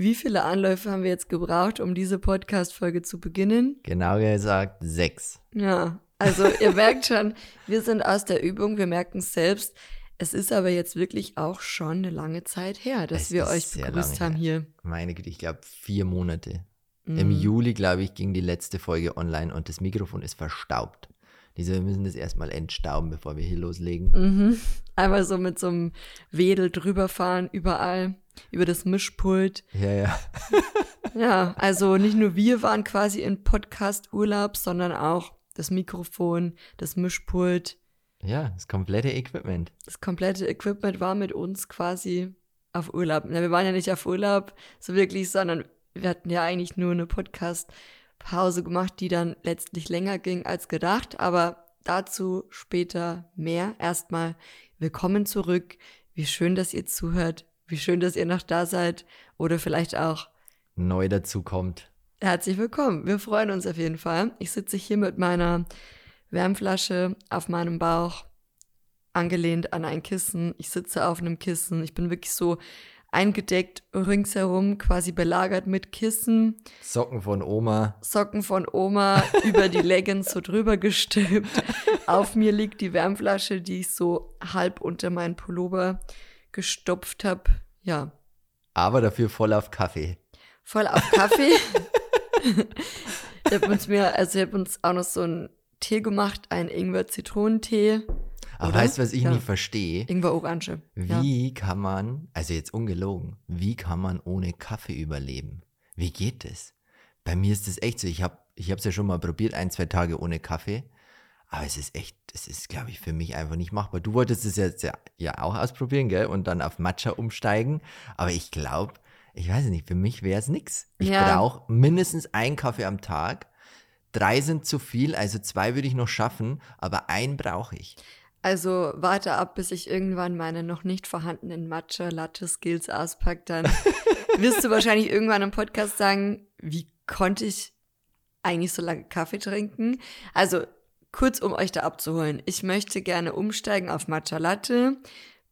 Wie viele Anläufe haben wir jetzt gebraucht, um diese Podcast-Folge zu beginnen? Genau gesagt, sechs. Ja, also ihr merkt schon, wir sind aus der Übung, wir merken es selbst. Es ist aber jetzt wirklich auch schon eine lange Zeit her, dass Es wir euch begrüßt haben hier. Meine Güte, ich glaube vier Monate. Mhm. Im Juli, glaube ich, ging die letzte Folge online und das Mikrofon ist verstaubt. Diese, wir müssen das erstmal entstauben, bevor wir hier loslegen. Mhm. Einmal so mit so einem Wedel drüber fahren, überall, über das Mischpult. Ja, ja. Ja, also nicht nur wir waren quasi in Podcast-Urlaub, sondern auch das Mikrofon, das Mischpult, Ja, das komplette Equipment. das komplette Equipment war mit uns quasi auf Urlaub. Na, wir waren ja nicht auf Urlaub so wirklich, sondern wir hatten ja eigentlich nur eine Podcast-Pause gemacht, die dann letztlich länger ging als gedacht. Aber dazu später mehr. Erstmal willkommen zurück. Wie schön, dass ihr zuhört. Wie schön, dass ihr noch da seid. Oder vielleicht auch Neu dazu kommt. Herzlich willkommen. Wir freuen uns auf jeden Fall. Ich sitze hier mit meiner Wärmflasche auf meinem Bauch, angelehnt an ein Kissen. Ich sitze auf einem Kissen. Ich bin wirklich so eingedeckt ringsherum, quasi belagert mit Kissen, Socken von Oma. Socken von Oma über die Leggings so drüber gestülpt. Auf mir liegt die Wärmflasche, die ich so halb unter meinen Pullover gestopft habe. Ja, Aber dafür voll auf Kaffee. voll auf Kaffee. ich habe uns mir, also ich habe uns auch noch so einen Tee gemacht, einen Ingwer-Zitronentee. Aber Oder? weißt du, was ich Ja. nicht verstehe? Ingwer-Orange. Ja. Wie kann man, also jetzt ungelogen, wie kann man ohne Kaffee überleben? Wie geht das? Bei mir ist das echt so. Ich habe ich es ja schon mal probiert, ein, zwei Tage ohne Kaffee. Aber es ist echt, es ist, glaube ich, für mich einfach nicht machbar. Du wolltest es jetzt ja, ja auch ausprobieren, gell? Und dann auf Matcha umsteigen. Aber ich glaube, ich weiß nicht, für mich wäre es nix. Ich Ja. brauche mindestens einen Kaffee am Tag. Drei sind zu viel, also zwei würde ich noch schaffen, aber einen brauche ich. Also warte ab, bis ich irgendwann meine noch nicht vorhandenen Matcha-Latte-Skills auspacke. Dann wirst du wahrscheinlich irgendwann im Podcast sagen, wie konnte ich eigentlich so lange Kaffee trinken? Also kurz, um euch da abzuholen. Ich möchte gerne umsteigen auf Matcha-Latte,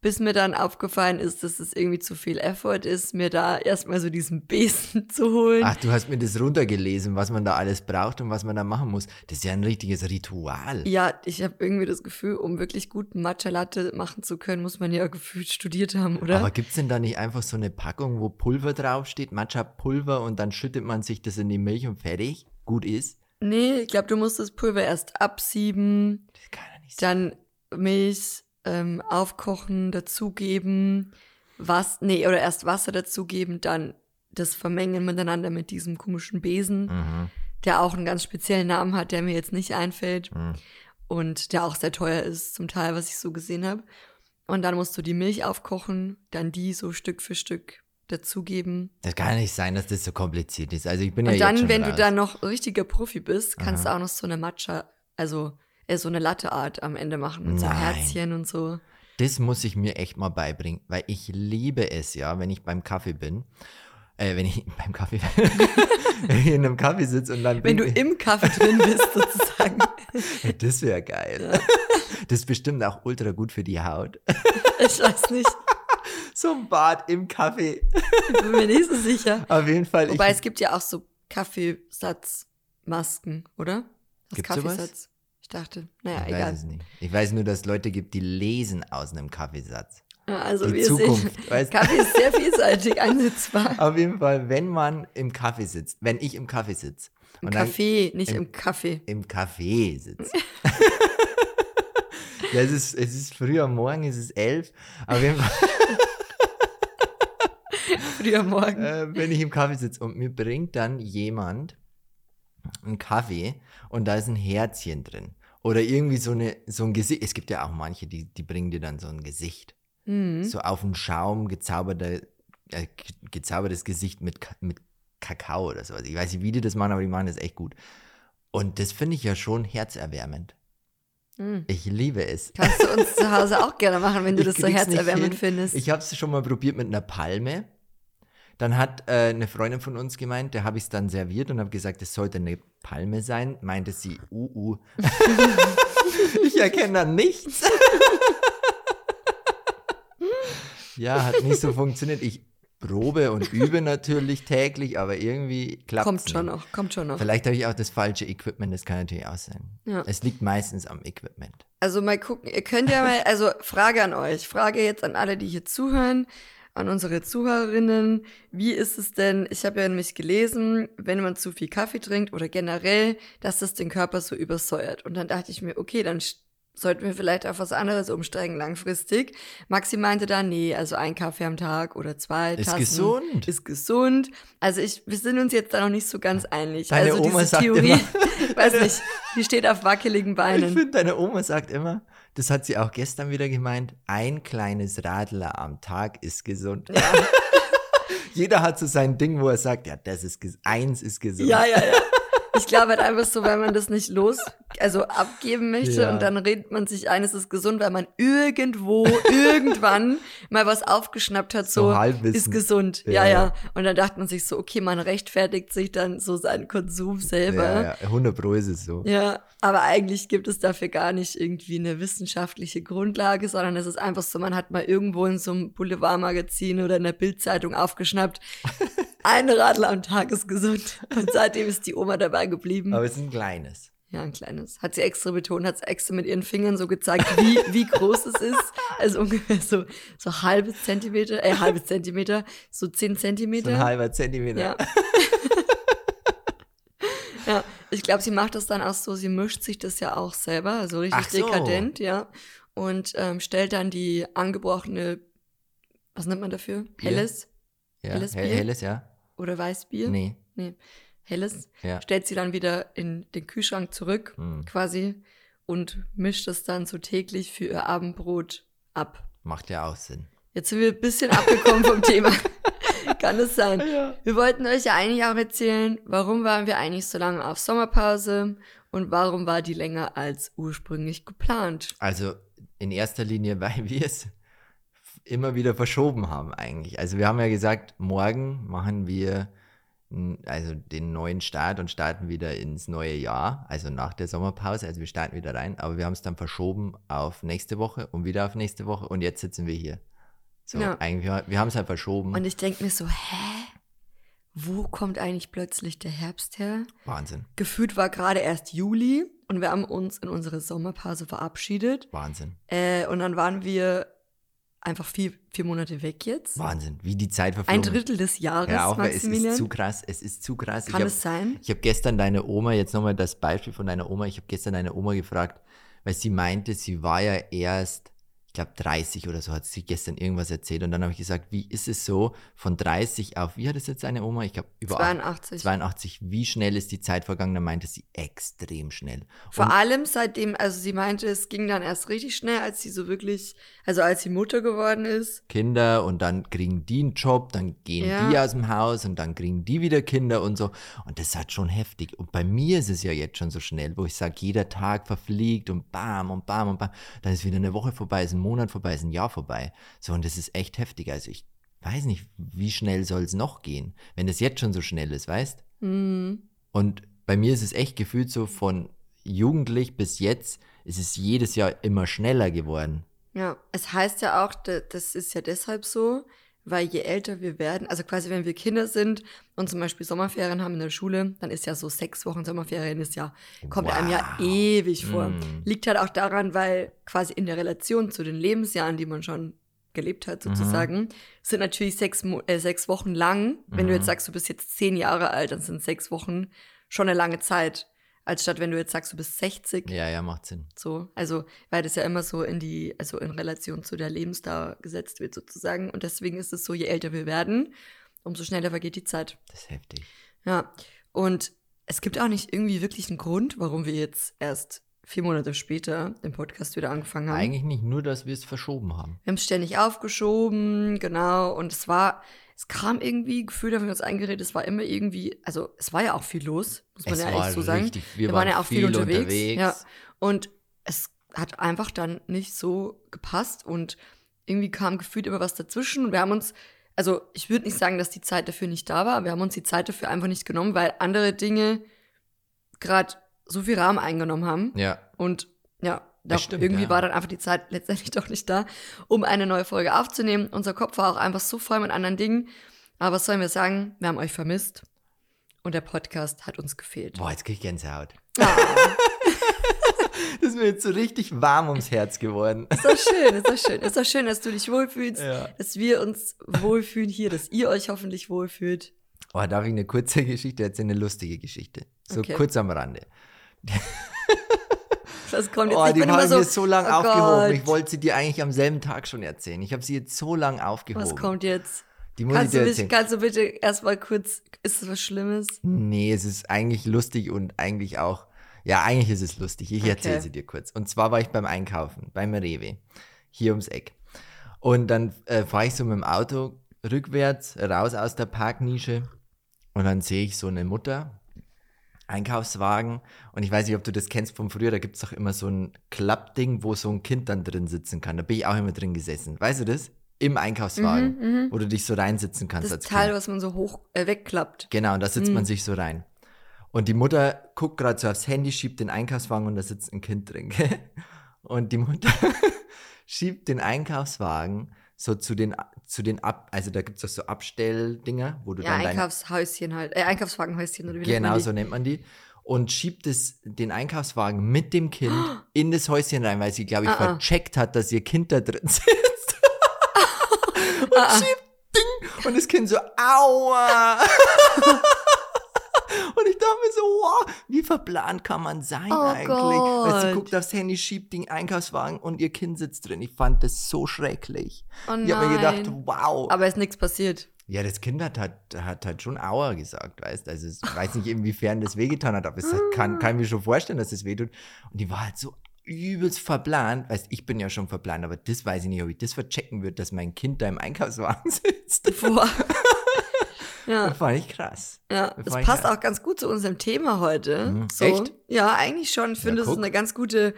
bis mir dann aufgefallen ist, dass es irgendwie zu viel Effort ist, mir da erstmal so diesen Besen zu holen. Ach, du hast mir das runtergelesen, was man da alles braucht und was man da machen muss. Das ist ja ein richtiges Ritual. Ja, ich habe irgendwie das Gefühl, um wirklich guten Matcha-Latte machen zu können, muss man ja gefühlt studiert haben, oder? Aber gibt es denn da nicht einfach so eine Packung, wo Pulver draufsteht, Matcha-Pulver und dann schüttet man sich das in die Milch und fertig? Gut ist? Nee, ich glaube, du musst das Pulver erst absieben, Das kann ja nicht sein. dann Milch ähm, aufkochen, dazugeben, was, nee, oder erst Wasser dazugeben, dann das vermengen miteinander mit diesem komischen Besen, Mhm. der auch einen ganz speziellen Namen hat, der mir jetzt nicht einfällt Mhm. und der auch sehr teuer ist, zum Teil, was ich so gesehen habe. Und dann musst du die Milch aufkochen, dann die so Stück für Stück dazugeben. Das kann ja nicht sein, dass das so kompliziert ist. Also ich bin Und ja jetzt dann, schon wenn raus. du dann noch richtiger Profi bist, kannst Aha. du auch noch so eine Matcha, also äh, so eine Latte-Art am Ende machen mit so Nein. Herzchen und so. Das muss ich mir echt mal beibringen, weil ich liebe es ja, wenn ich beim Kaffee bin. Äh, wenn ich beim Kaffee wenn ich in einem Kaffee sitze und dann Wenn du im Kaffee drin bist, sozusagen. Das wäre geil. Das ist bestimmt auch ultra gut für die Haut. Ich weiß nicht. Ein Bad im Kaffee. Ich bin mir nicht so sicher. Auf jeden Fall. Wobei ich, es gibt ja auch so Kaffeesatzmasken, oder? Das Gibt's sowas? Kaffeesatz. Ich dachte, naja, ich weiß egal. es nicht. Ich weiß nur, dass es Leute gibt, die lesen aus einem Kaffeesatz. Also Die wir Zukunft, sehen, weißt? Kaffee ist sehr vielseitig einsetzbar. Auf jeden Fall, wenn man im Kaffee sitzt, wenn ich im Kaffee sitze. Im Kaffee, nicht im- im Kaffee. Im Café sitze. ja, es ist, es ist früh am Morgen, es ist elf. Auf jeden Fall, Früher morgen. äh, wenn ich im Kaffee sitze und mir bringt dann jemand einen Kaffee und da ist ein Herzchen drin. Oder irgendwie so, eine, so ein Gesicht. Es gibt ja auch manche, die, die bringen dir dann so ein Gesicht. Mhm. So auf den Schaum gezauberte, äh, ge- gezaubertes Gesicht mit, mit Kakao oder sowas. Ich weiß nicht, wie die das machen, aber die machen das echt gut. Und das finde ich ja schon herzerwärmend. Mhm. Ich liebe es. Kannst du uns zu Hause auch gerne machen, wenn du Ich das so herzerwärmend findest. Ich habe es schon mal probiert mit einer Palme. Dann hat äh, eine Freundin von uns gemeint, der habe ich es dann serviert und habe gesagt, es sollte eine Palme sein. Meinte sie, uh, uh. ich erkenne da nichts. ja, hat nicht so funktioniert. Ich probe und übe natürlich täglich, aber irgendwie klappt es Kommt schon noch, kommt schon noch. Vielleicht habe ich auch das falsche Equipment, das kann natürlich auch sein. Ja. Es liegt meistens am Equipment. Also mal gucken, ihr könnt ja mal, also Frage an euch, Frage jetzt an alle, die hier zuhören, an unsere Zuhörerinnen, wie ist es denn, ich habe ja nämlich gelesen, wenn man zu viel Kaffee trinkt oder generell, dass das den Körper so übersäuert. Und dann dachte ich mir, okay, dann sollten wir vielleicht auf was anderes umsteigen langfristig. Maxi meinte dann, nee, also ein Kaffee am Tag oder zwei Ist Tassen gesund. ist gesund. Also ich, wir sind uns jetzt da noch nicht so ganz einig. Deine also Oma diese sagt Theorie, immer- weiß nicht, die steht auf wackeligen Ich Beinen. finde, deine Oma sagt immer, das hat sie auch gestern wieder gemeint, ein kleines Radler am Tag ist gesund. Ja. Jeder hat so sein Ding, wo er sagt, ja, das ist eins ist gesund. Ja, ja, ja. Ich glaube halt einfach so, weil man das nicht los, also abgeben möchte Ja. und dann redet man sich ein, es ist gesund, weil man irgendwo, irgendwann mal was aufgeschnappt hat, so, So ist gesund. Ja, Ja, ja, ja. Und dann dachte man sich so, okay, man rechtfertigt sich dann so seinen Konsum ja, selber. ja, 100 Pro ist es so. Ja, aber eigentlich gibt es dafür gar nicht irgendwie eine wissenschaftliche Grundlage, sondern es ist einfach so, man hat mal irgendwo in so einem Boulevardmagazin oder in der Bildzeitung aufgeschnappt, ein Radler am Tag ist gesund. Und seitdem ist die Oma dabei geblieben. Aber es ist ein kleines. ja, ein kleines. Hat sie extra betont, hat sie extra mit ihren Fingern so gezeigt, wie, wie groß es ist. Also ungefähr so, so halbes Zentimeter, äh, halbes Zentimeter, so zehn So Zentimeter. ein halber Zentimeter. Ja. ja, ich glaube, sie macht das dann auch so, sie mischt sich das ja auch selber, also richtig so. dekadent, ja. Und ähm, stellt dann die angebrochene, was nennt man dafür? Bier? Helles Ja, Helles hell- Bier? Helles, ja. Oder Weißbier? Nee, Nee, helles. ja. Stellt sie dann wieder in den Kühlschrank zurück, Hm. quasi, und mischt es dann so täglich für ihr Abendbrot ab. Macht ja auch Sinn. Jetzt sind wir ein bisschen abgekommen vom Thema. Kann es sein. Wir wollten euch ja eigentlich auch erzählen, warum waren wir eigentlich so lange auf Sommerpause und warum war die länger als ursprünglich geplant. Also in erster Linie, weil wir es immer wieder verschoben haben eigentlich. Also wir haben ja gesagt, morgen machen wir also den neuen Start und starten wieder ins neue Jahr, also nach der Sommerpause. Also wir starten wieder rein, aber wir haben es dann verschoben auf nächste Woche und wieder auf nächste Woche und jetzt sitzen wir hier. So, Ja. eigentlich, wir- wir haben es halt verschoben. Und ich denke mir so, hä? Wo kommt eigentlich plötzlich der Herbst her? Wahnsinn, Gefühlt war gerade erst Juli und wir haben uns in unsere Sommerpause verabschiedet. Wahnsinn, Äh, und dann waren wir einfach vier, vier Monate weg jetzt. Wahnsinn, wie die Zeit Ein verflogen. Drittel des Jahres, Ja, auch, weil es Maximilian. ist zu krass, es ist zu krass. Kann ich es sein? Ich habe gestern deine Oma, jetzt nochmal das Beispiel von deiner Oma, ich habe gestern deine Oma gefragt, weil sie meinte, sie war ja erst, glaube 30 oder so, hat sie gestern irgendwas erzählt und dann habe ich gesagt, wie ist es so von 30 auf, wie hat es jetzt deine Oma? Ich glaube über 82. 82, wie schnell ist die Zeit vergangen? Da meinte sie extrem schnell. Vor Und- allem seitdem, also sie meinte, es ging dann erst richtig schnell, als sie so wirklich, also als sie Mutter geworden ist. Kinder und dann kriegen die einen Job, dann gehen Ja. die aus dem Haus und dann kriegen die wieder Kinder und so. Und das halt schon heftig. Und bei mir ist es ja jetzt schon so schnell, wo ich sage, jeder Tag verfliegt und bam und bam und bam. Dann ist wieder eine Woche vorbei, ist ein Monat vorbei, ist ein Jahr vorbei. So, und das ist echt heftig. Also ich weiß nicht, wie schnell soll es noch gehen, wenn es jetzt schon so schnell ist, weißt? Hm. Und bei mir ist es echt gefühlt so von jugendlich bis jetzt ist es jedes Jahr immer schneller geworden. Ja, es heißt ja auch, da- das ist ja deshalb so, weil je älter wir werden, also quasi wenn wir Kinder sind und zum Beispiel Sommerferien haben in der Schule, dann ist ja so sechs Wochen Sommerferien ist ja, kommt einem ja Wow. ewig vor. Mm. Liegt halt auch daran, weil quasi in der Relation zu den Lebensjahren, die man schon gelebt hat sozusagen, sind natürlich sechs, äh, sechs Wochen lang. Wenn du Mhm. jetzt sagst, du bist jetzt zehn Jahre alt, dann sind sechs Wochen schon eine lange Zeit. Als statt wenn du jetzt sagst, du bist 60, Ja, ja, macht Sinn. so, also, weil das ja immer so in die, also in Relation zu der Lebensdauer gesetzt wird sozusagen. Und deswegen ist es so, je älter wir werden, umso schneller vergeht die Zeit. Das ist heftig. Ja. Und es gibt auch nicht irgendwie wirklich einen Grund, warum wir jetzt erst vier Monate später den Podcast wieder angefangen haben. Eigentlich nicht nur, dass wir es verschoben haben. Wir haben es ständig aufgeschoben, genau. Und es war, es kam irgendwie, gefühlt haben wir uns eingeredet, es war immer irgendwie, also es war ja auch viel los, muss man es ja echt so sagen. richtig, wir, Wir waren, waren ja auch viel unterwegs, unterwegs. ja. Und es hat einfach dann nicht so gepasst und irgendwie kam gefühlt immer was dazwischen und wir haben uns, also ich würde nicht sagen, dass die Zeit dafür nicht da war, wir haben uns die Zeit dafür einfach nicht genommen, weil andere Dinge gerade so viel Rahmen eingenommen haben Ja, und ja, doch, stimmt, irgendwie ja. war dann einfach die Zeit letztendlich doch nicht da, um eine neue Folge aufzunehmen. Unser Kopf war auch einfach so voll mit anderen Dingen. Aber was sollen wir sagen? Wir haben euch vermisst und der Podcast hat uns gefehlt. Boah, jetzt krieg ich Gänsehaut. Ah, Das ist mir jetzt so richtig warm ums Herz geworden. ist doch schön, ist doch schön. Ist doch schön, dass du dich wohlfühlst, Ja. dass wir uns wohlfühlen hier, dass ihr euch hoffentlich wohlfühlt. Oh, darf ich eine kurze Geschichte erzählen? Eine lustige Geschichte. So Okay. kurz am Rande. Das kommt jetzt Oh, ich die bin habe immer ich so, mir so lang oh aufgehoben. Gott, Ich wollte sie dir eigentlich am selben Tag schon erzählen. Ich habe sie jetzt so lang aufgehoben. Was kommt jetzt? Die muss Kannst ich du, dir mich, erzählen. kannst du bitte erstmal kurz, ist das was Schlimmes? Nee, es ist eigentlich lustig und eigentlich auch, ja, eigentlich ist es lustig. Ich erzähle Okay. sie dir kurz. Und zwar war ich beim Einkaufen, beim Rewe, hier ums Eck. Und dann äh, fahre ich so mit dem Auto rückwärts raus aus der Parknische und dann sehe ich so eine Mutter, Einkaufswagen. Und ich weiß nicht, ob du das kennst von früher, da gibt es doch immer so ein Klappding, wo so ein Kind dann drin sitzen kann. Da bin ich auch immer drin gesessen. Weißt du das? Im Einkaufswagen, wo du dich so reinsitzen kannst Mhm, Das Teil, Kind. was man so hoch äh, wegklappt. Genau, und da sitzt Mhm. man sich so rein. Und die Mutter guckt gerade so aufs Handy, schiebt den Einkaufswagen und da sitzt ein Kind drin. Und die Mutter schiebt den Einkaufswagen so zu den, zu den Ab, also da gibt es so Abstelldinger, wo du Ja, dann Einkaufshäuschen halt, äh, Einkaufswagenhäuschen oder wie nennt genau man die? so nennt man die, und schiebt es, den Einkaufswagen mit dem Kind in das Häuschen rein, weil sie, glaube ich, Ah, ah. vercheckt hat, dass ihr Kind da drin sitzt. und Ah, ah. schiebt Ding und das Kind so, aua. Und ich dachte mir so, wow, wie verplant kann man sein Oh eigentlich? Weil sie Gott. guckt aufs Handy, schiebt den Einkaufswagen und ihr Kind sitzt drin. Ich fand das so schrecklich. Oh Ich habe mir gedacht, wow. Aber ist nichts passiert. Ja, das Kind hat, hat, hat halt schon Aua gesagt, weißt Also ich weiß nicht, inwiefern das wehgetan hat, aber es kann, kann ich mir schon vorstellen, dass es wehtut. Und die war halt so übelst verplant. Weißt ich bin ja schon verplant, aber das weiß ich nicht, ob ich das verchecken würde, dass mein Kind da im Einkaufswagen sitzt. Boah. Ja, Das fand ich krass. ja, Das das passt ja- auch ganz gut zu unserem Thema heute. Mhm. So. Echt? Ja, eigentlich schon. Ich finde, Ja, es ist eine ganz gute,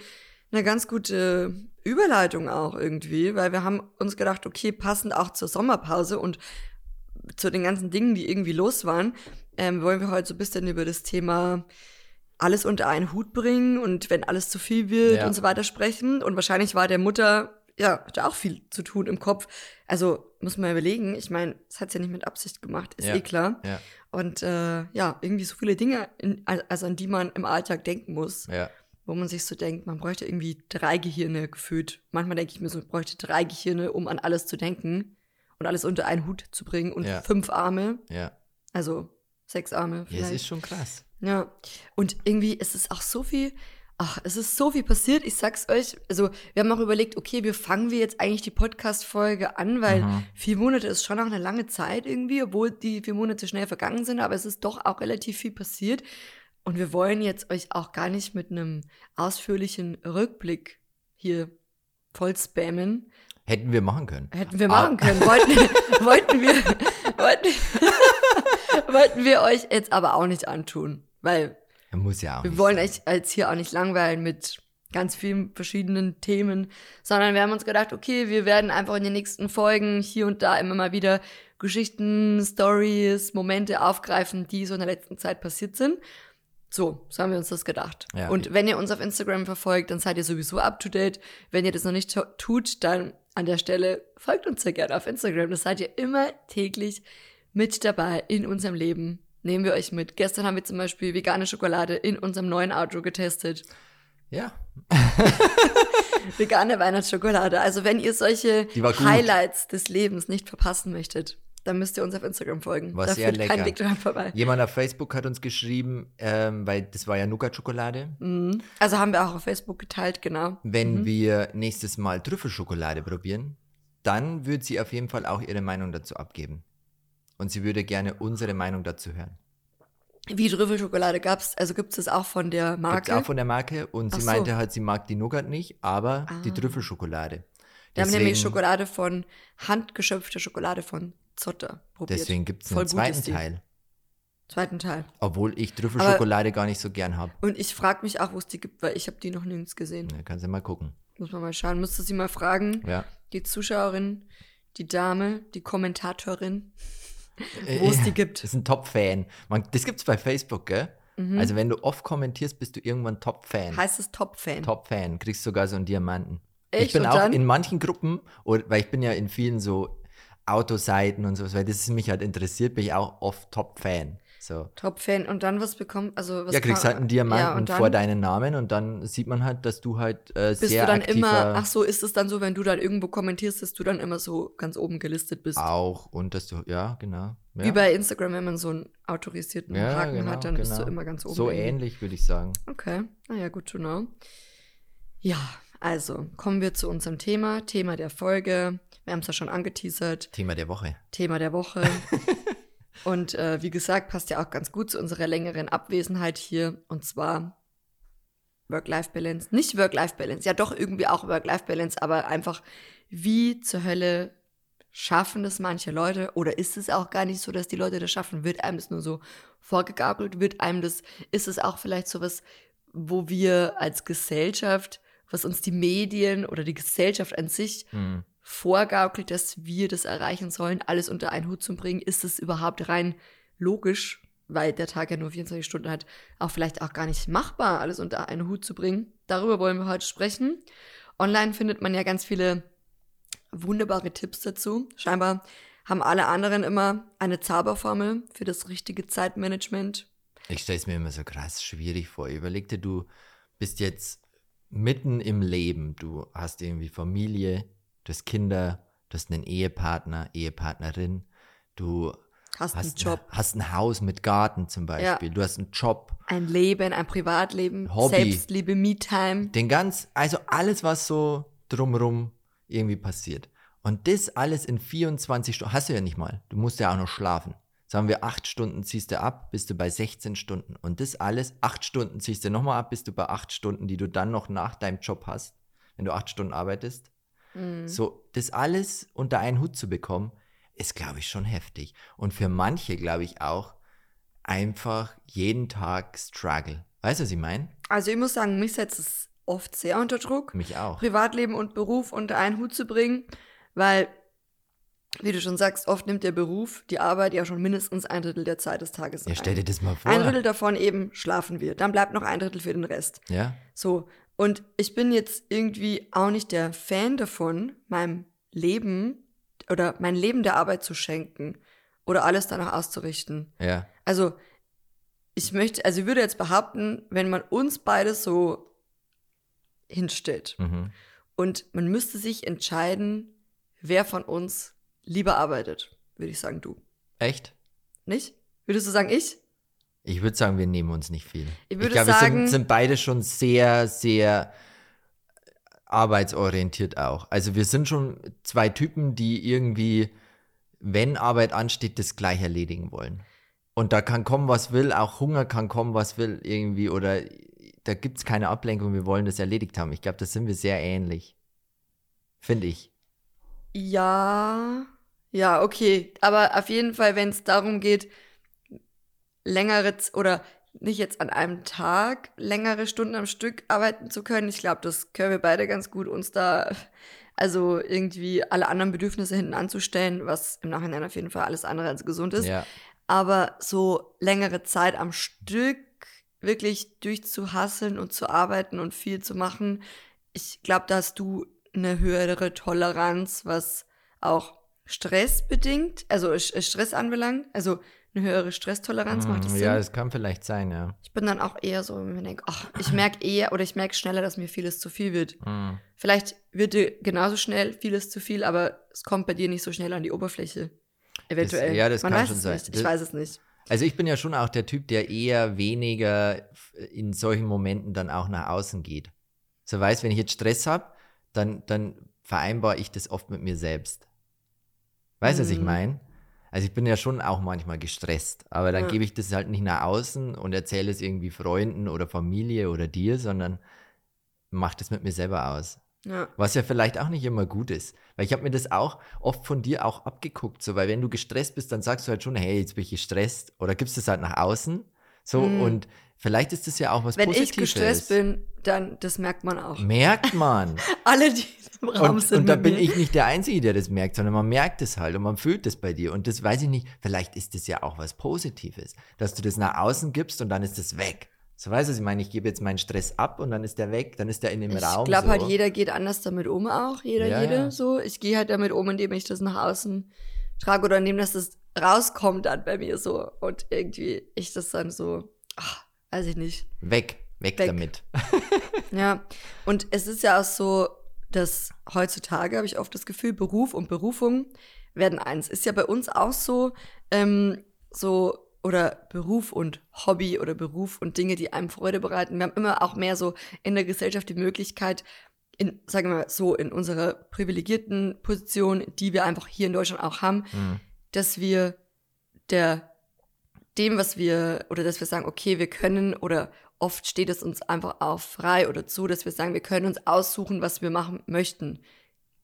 eine ganz gute Überleitung auch irgendwie, weil wir haben uns gedacht, okay, passend auch zur Sommerpause und zu den ganzen Dingen, die irgendwie los waren, ähm, wollen wir heute so ein bisschen über das Thema alles unter einen Hut bringen und wenn alles zu viel wird Ja. und so weiter sprechen. Und wahrscheinlich war der Mutter, ja, hatte auch viel zu tun im Kopf. Also muss man überlegen, ich meine, das hat sie ja nicht mit Absicht gemacht, ist Ja. eh klar. Ja, Und äh, ja, irgendwie so viele Dinge, in, also an die man im Alltag denken muss, ja. wo man sich so denkt, man bräuchte irgendwie drei Gehirne gefühlt. Manchmal denke ich mir so, ich bräuchte drei Gehirne, um an alles zu denken und alles unter einen Hut zu bringen und fünf Arme, Ja, also sechs Arme ja es vielleicht. ist schon krass. Ja, und irgendwie ist es auch so viel, ach, es ist so viel passiert. Ich sag's euch, also wir haben auch überlegt, okay, wie fangen wir jetzt eigentlich die Podcast-Folge an, weil Mhm. vier Monate ist schon noch eine lange Zeit irgendwie, obwohl die vier Monate schnell vergangen sind, aber es ist doch auch relativ viel passiert. Und wir wollen jetzt euch auch gar nicht mit einem ausführlichen Rückblick hier voll spammen. Hätten wir machen können. Hätten wir Ah. machen können. Wollten, wollten wir, wollten, wollten wir euch jetzt aber auch nicht antun, weil Muss ja auch. wir wollen euch als hier auch nicht langweilen mit ganz vielen verschiedenen Themen, sondern wir haben uns gedacht, okay, wir werden einfach in den nächsten Folgen hier und da immer mal wieder Geschichten, Stories, Momente aufgreifen, die so in der letzten Zeit passiert sind. So, so haben wir uns das gedacht. Ja. Und wenn ihr uns auf Instagram verfolgt, dann seid ihr sowieso up to date. Wenn ihr das noch nicht tu- tut, dann an der Stelle folgt uns sehr gerne auf Instagram. Das seid ihr immer täglich mit dabei in unserem Leben. Nehmen wir euch mit. Gestern haben wir zum Beispiel vegane Schokolade in unserem neuen Auto getestet. Ja, Vegane Weihnachtsschokolade. Also wenn ihr solche. Highlights des Lebens nicht verpassen möchtet, dann müsst ihr uns auf Instagram folgen. War da sehr führt kein lecker. Weg dran vorbei. jemand auf Facebook hat uns geschrieben, ähm, weil das war ja Nougat-Schokolade. Mhm. Also haben wir auch auf Facebook geteilt, genau. Wenn wir nächstes Mal Trüffelschokolade probieren, dann würde sie auf jeden Fall auch ihre Meinung dazu abgeben. Und sie würde gerne unsere Meinung dazu hören. Wie Trüffelschokolade gab's, also gibt's das auch von der Gibt's Marke. auch von der Marke und sie Ach so. meinte halt, sie mag die Nougat nicht, aber die Ah. Trüffelschokolade. wir haben nämlich Schokolade von, handgeschöpfte Schokolade von Zotter probiert. Deswegen gibt es einen zweiten die. Teil. Zweiten Teil. Obwohl ich Trüffelschokolade gar nicht so gern habe. Und ich frage mich auch, wo es die gibt, weil ich habe die noch nirgends gesehen. Da kannst du mal gucken. Muss man mal schauen. Müsste sie mal fragen, Ja. die Zuschauerin, die Dame, die Kommentatorin, wo es die gibt. Das ist ein Top-Fan. Das gibt's bei Facebook, gell? Mhm. Also wenn du oft kommentierst, bist du irgendwann Top-Fan. Heißt es Top-Fan. Top-Fan. Kriegst sogar so einen Diamanten. Echt? Ich bin Und auch dann? in manchen Gruppen, oder, weil ich bin ja in vielen so Autoseiten und so, weil das mich halt interessiert, bin ich auch oft Top-Fan. So. Top-Fan und dann was bekommt, also was Ja, kriegst kann- halt einen Diamanten ja, und dann vor deinen Namen und dann sieht man halt, dass du halt äh, bist sehr du dann immer, ach so, ist es dann so, wenn du dann irgendwo kommentierst, dass du dann immer so ganz oben gelistet bist? auch und dass du, ja, genau. Ja. Wie bei Instagram, wenn man so einen autorisierten ja, Haken genau, hat, dann bist du genau. immer ganz oben. So irgendwie. ähnlich, würde ich sagen. Okay, naja, gut to know. Ja, also kommen wir zu unserem Thema, Thema der Folge. Wir haben es ja schon angeteasert, Thema der Woche. Thema der Woche. Und äh, wie gesagt, passt ja auch ganz gut zu unserer längeren Abwesenheit hier. Und zwar Work-Life-Balance. Nicht Work-Life-Balance, ja doch irgendwie auch Work-Life-Balance, aber einfach, wie zur Hölle schaffen das manche Leute? Oder ist es auch gar nicht so, dass die Leute das schaffen? Wird einem das nur so vorgegaukelt? Wird einem das, ist es auch vielleicht sowas, wo wir als Gesellschaft, was uns die Medien oder die Gesellschaft an sich Mhm. Vorgaukelt, dass wir das erreichen sollen, alles unter einen Hut zu bringen, ist es überhaupt rein logisch, weil der Tag ja nur 24 Stunden hat, auch vielleicht auch gar nicht machbar, alles unter einen Hut zu bringen. Darüber wollen wir heute sprechen. Online findet man ja ganz viele wunderbare Tipps dazu. Scheinbar haben alle anderen immer eine Zauberformel für das richtige Zeitmanagement. Ich stelle es mir immer so krass schwierig vor. Überleg dir, du bist jetzt mitten im Leben. Du hast irgendwie Familie, du hast Kinder, du hast einen Ehepartner, Ehepartnerin, du Hast einen hast, Job, hast ein Haus mit Garten zum Beispiel, du hast einen Job, ein Leben, ein Privatleben, Hobby. Selbstliebe, Me-Time. den ganz, also alles, was so drumrum irgendwie passiert. Und das alles in 24 Stunden, hast du ja nicht mal. Du musst ja auch noch schlafen. Sagen wir, acht Stunden ziehst du ab, bist du bei 16 Stunden. Und das alles, acht Stunden ziehst du nochmal ab, bist du bei acht Stunden, die du dann noch nach deinem Job hast, wenn du acht Stunden arbeitest. Mhm. So, das alles unter einen Hut zu bekommen, ist, glaube ich, schon heftig. Und für manche, glaube ich, auch einfach jeden Tag Struggle. Weißt du, was ich meine? Also ich muss sagen, mich setzt es oft sehr unter Druck, Mich auch. Privatleben und Beruf unter einen Hut zu bringen, weil, wie du schon sagst, oft nimmt der Beruf die Arbeit ja schon mindestens ein Drittel der Zeit des Tages Ja, ein. stell dir das mal vor. Ein Drittel davon eben schlafen wir, dann bleibt noch ein Drittel für den Rest. Ja, So, und ich bin jetzt irgendwie auch nicht der Fan davon, meinem Leben oder mein Leben der Arbeit zu schenken oder alles danach auszurichten. ja. Also, ich möchte, also ich würde jetzt behaupten, wenn man uns beide so hinstellt Mhm. und man müsste sich entscheiden, wer von uns lieber arbeitet, würde ich sagen, du. Echt? Nicht? Würdest du sagen, ich? Ich würde sagen, wir nehmen uns nicht viel. Ich würde glaube, wir sind, sind beide schon sehr, sehr arbeitsorientiert auch. Also wir sind schon zwei Typen, die irgendwie, wenn Arbeit ansteht, das gleich erledigen wollen. Und da kann kommen, was will, auch Hunger kann kommen, was will irgendwie, oder da gibt es keine Ablenkung, wir wollen das erledigt haben. Ich glaube, da sind wir sehr ähnlich. Finde ich. Ja, ja, okay. Aber auf jeden Fall, wenn es darum geht, längere oder nicht jetzt an einem Tag längere Stunden am Stück arbeiten zu können, ich glaube, das können wir beide ganz gut uns da, also irgendwie alle anderen Bedürfnisse hinten anzustellen, was im Nachhinein auf jeden Fall alles andere als gesund ist. Ja. Aber so längere Zeit am Stück wirklich durchzuhasseln und zu arbeiten und viel zu machen, ich glaube, da hast du eine höhere Toleranz, was auch Stress bedingt, also Stress anbelangt, also eine höhere Stresstoleranz macht das Mm, Sinn. Ja, das kann vielleicht sein, ja. ich bin dann auch eher so, wenn ich denke, ach, ich merke eher oder ich merke schneller, dass mir vieles zu viel wird. Mm. Vielleicht wird dir genauso schnell vieles zu viel, aber es kommt bei dir nicht so schnell an die Oberfläche. Eventuell. ja, das Man kann weiß schon es sein. Nicht. Ich Das- weiß es nicht. Also ich bin ja schon auch der Typ, der eher weniger in solchen Momenten dann auch nach außen geht. So weiß, wenn ich jetzt Stress habe, dann, dann vereinbare ich das oft mit mir selbst. Weißt du, was ich Mhm. meine? Also ich bin ja schon auch manchmal gestresst, aber dann Ja. gebe ich das halt nicht nach außen und erzähle es irgendwie Freunden oder Familie oder dir, sondern mache das mit mir selber aus. Ja. Was ja vielleicht auch nicht immer gut ist. Weil ich habe mir das auch oft von dir auch abgeguckt. So, weil wenn du gestresst bist, dann sagst du halt schon, hey, jetzt bin ich gestresst. Oder gibst es halt nach außen. So, Mhm. und vielleicht ist das ja auch was Wenn ich Positives. gestresst bin, dann, das merkt man auch. Merkt man. Alle, die im Raum und sind. und da bin mir. ich nicht der Einzige, der das merkt, sondern man merkt es halt und man fühlt es bei dir. Und das weiß ich nicht, vielleicht ist das ja auch was Positives, dass du das nach außen gibst und dann ist es weg. So weißt du, ich meine, ich gebe jetzt meinen Stress ab und dann ist der weg, dann ist der in dem Ich Raum. glaube so. halt, jeder geht anders damit um auch. Jeder, Ja, jede ja. so. Ich gehe halt damit um, indem ich das nach außen trage oder nehme, dass es rauskommt dann bei mir so und irgendwie ich das dann so, ach, weiß ich nicht. Weg, weg, Weg. damit. Ja, und es ist ja auch so, dass heutzutage habe ich oft das Gefühl, Beruf und Berufung werden eins. Ist ja bei uns auch so, ähm, so oder Beruf und Hobby oder Beruf und Dinge, die einem Freude bereiten. Wir haben immer auch mehr so in der Gesellschaft die Möglichkeit, in, sagen wir mal so, in unserer privilegierten Position, die wir einfach hier in Deutschland auch haben, Mhm. dass wir der dem, was wir, oder dass wir sagen, okay, wir können, oder oft steht es uns einfach auch frei oder zu, dass wir sagen, wir können uns aussuchen, was wir machen möchten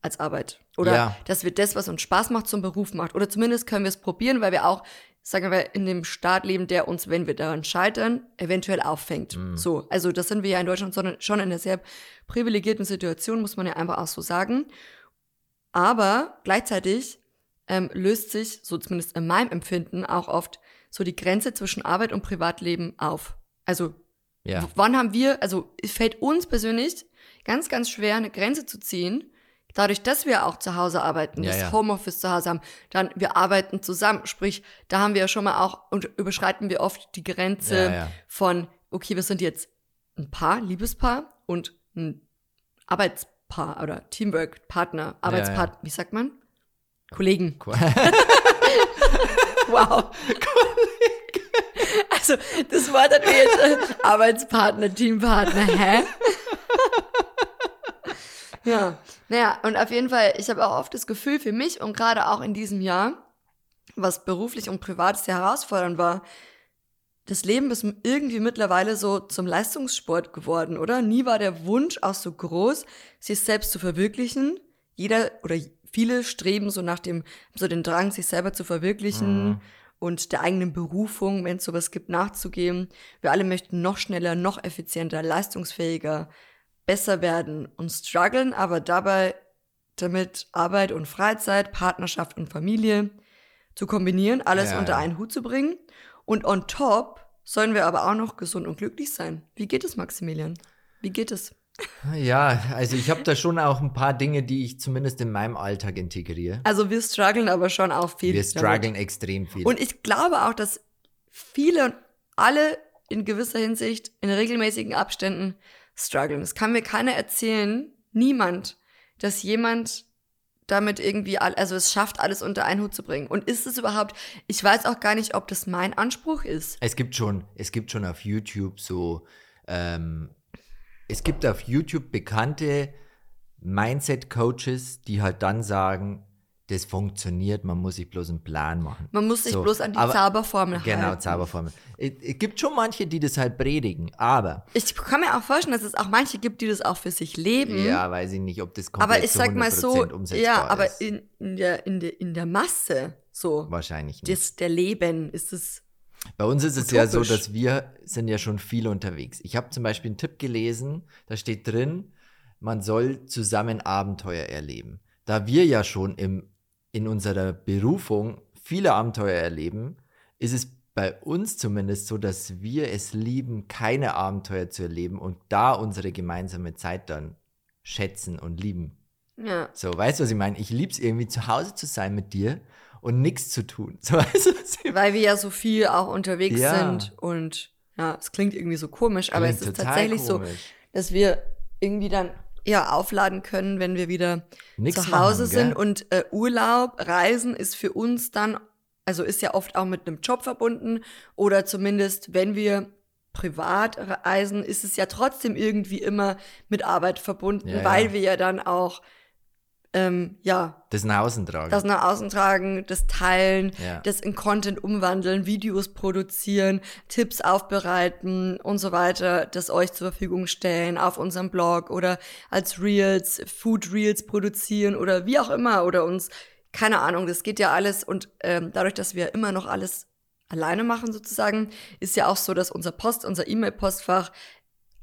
als Arbeit. Oder Ja. dass wir das, was uns Spaß macht, zum Beruf macht. Oder zumindest können wir es probieren, weil wir auch, sagen wir, in dem Staat leben, der uns, wenn wir daran scheitern, eventuell auffängt. So, also das sind wir ja in Deutschland sondern schon in einer sehr privilegierten Situation, muss man ja einfach auch so sagen. Aber gleichzeitig ähm, löst sich, so zumindest in meinem Empfinden, auch oft so die Grenze zwischen Arbeit und Privatleben auf. Also Ja. wann haben wir, also es fällt uns persönlich ganz, ganz schwer, eine Grenze zu ziehen, dadurch, dass wir auch zu Hause arbeiten, Ja, das ja. Homeoffice zu Hause haben, dann wir arbeiten zusammen, sprich, da haben wir ja schon mal auch, und überschreiten wir oft die Grenze Ja, von, okay, wir sind jetzt ein Paar, Liebespaar und ein Arbeitspaar oder Teamwork, Partner, Arbeitspartner, wie sagt man? Kollegen. Wow. Also, das Wort hat mir jetzt äh, Arbeitspartner, Teampartner, hä? ja, naja, und auf jeden Fall, ich habe auch oft das Gefühl für mich und gerade auch in diesem Jahr, was beruflich und privat sehr herausfordernd war, das Leben ist irgendwie mittlerweile so zum Leistungssport geworden, oder? Nie war der Wunsch auch so groß, sich selbst zu verwirklichen. Jeder oder viele streben so nach dem, so den Drang, sich selber zu verwirklichen und der eigenen Berufung, wenn es sowas gibt, nachzugehen. Wir alle möchten noch schneller, noch effizienter, leistungsfähiger, besser werden und strugglen, aber dabei damit Arbeit und Freizeit, Partnerschaft und Familie zu kombinieren, alles Ja, unter ja. einen Hut zu bringen. Und on top sollen wir aber auch noch gesund und glücklich sein. Wie geht es, Maximilian? Wie geht es? Ja, also ich habe da schon auch ein paar Dinge, die ich zumindest in meinem Alltag integriere. Also wir strugglen aber schon auch viel. Wir damit. strugglen extrem viel. Und ich glaube auch, dass viele und alle in gewisser Hinsicht in regelmäßigen Abständen strugglen. Es kann mir keiner erzählen, niemand, dass jemand damit irgendwie, also es schafft, alles unter einen Hut zu bringen. Und ist es überhaupt, ich weiß auch gar nicht, ob das mein Anspruch ist. Es gibt schon, es gibt schon auf YouTube so, ähm, es gibt auf YouTube bekannte Mindset-Coaches, die halt dann sagen, das funktioniert, man muss sich bloß einen Plan machen. Man muss sich So, bloß an die aber- Zauberformel Genau, halten. Zauberformel. Es, es gibt schon manche, die das halt predigen, aber, Ich kann mir auch vorstellen, dass es auch manche gibt, die das auch für sich leben. ja, weiß ich nicht, ob das komplett aber ich sag mal so, 100% umsetzbar ja, aber in, in, der, in, der, in der Masse so, Wahrscheinlich nicht. das, der Leben ist es Bei uns ist es ja so, Utopisch. dass wir sind ja schon viel unterwegs. Ich habe zum Beispiel einen Tipp gelesen, da steht drin, man soll zusammen Abenteuer erleben. Da wir ja schon im, in unserer Berufung viele Abenteuer erleben, ist es bei uns zumindest so, dass wir es lieben, keine Abenteuer zu erleben und da unsere gemeinsame Zeit dann schätzen und lieben. Ja. So, weißt du, was ich meine? Ich liebe es irgendwie zu Hause zu sein mit dir und nichts zu tun. So, ich Weil wir ja so viel auch unterwegs Ja. sind und ja, es klingt irgendwie so komisch, aber es ist tatsächlich so, komisch. dass wir irgendwie dann ja aufladen können, wenn wir wieder Nix zu Hause machen, sind gell? und äh, Urlaub, Reisen ist für uns dann, also ist ja oft auch mit einem Job verbunden oder zumindest wenn wir privat reisen, ist es ja trotzdem irgendwie immer mit Arbeit verbunden, Ja, weil ja. wir ja dann auch ähm, ja Das nach außen tragen. das nach außen tragen, das teilen, Ja. das in Content umwandeln, Videos produzieren, Tipps aufbereiten und so weiter, das euch zur Verfügung stellen auf unserem Blog oder als Reels, Food Reels produzieren oder wie auch immer oder uns, keine Ahnung, das geht ja alles und ähm, dadurch, dass wir immer noch alles alleine machen sozusagen, ist ja auch so, dass unser Post, unser E-Mail-Postfach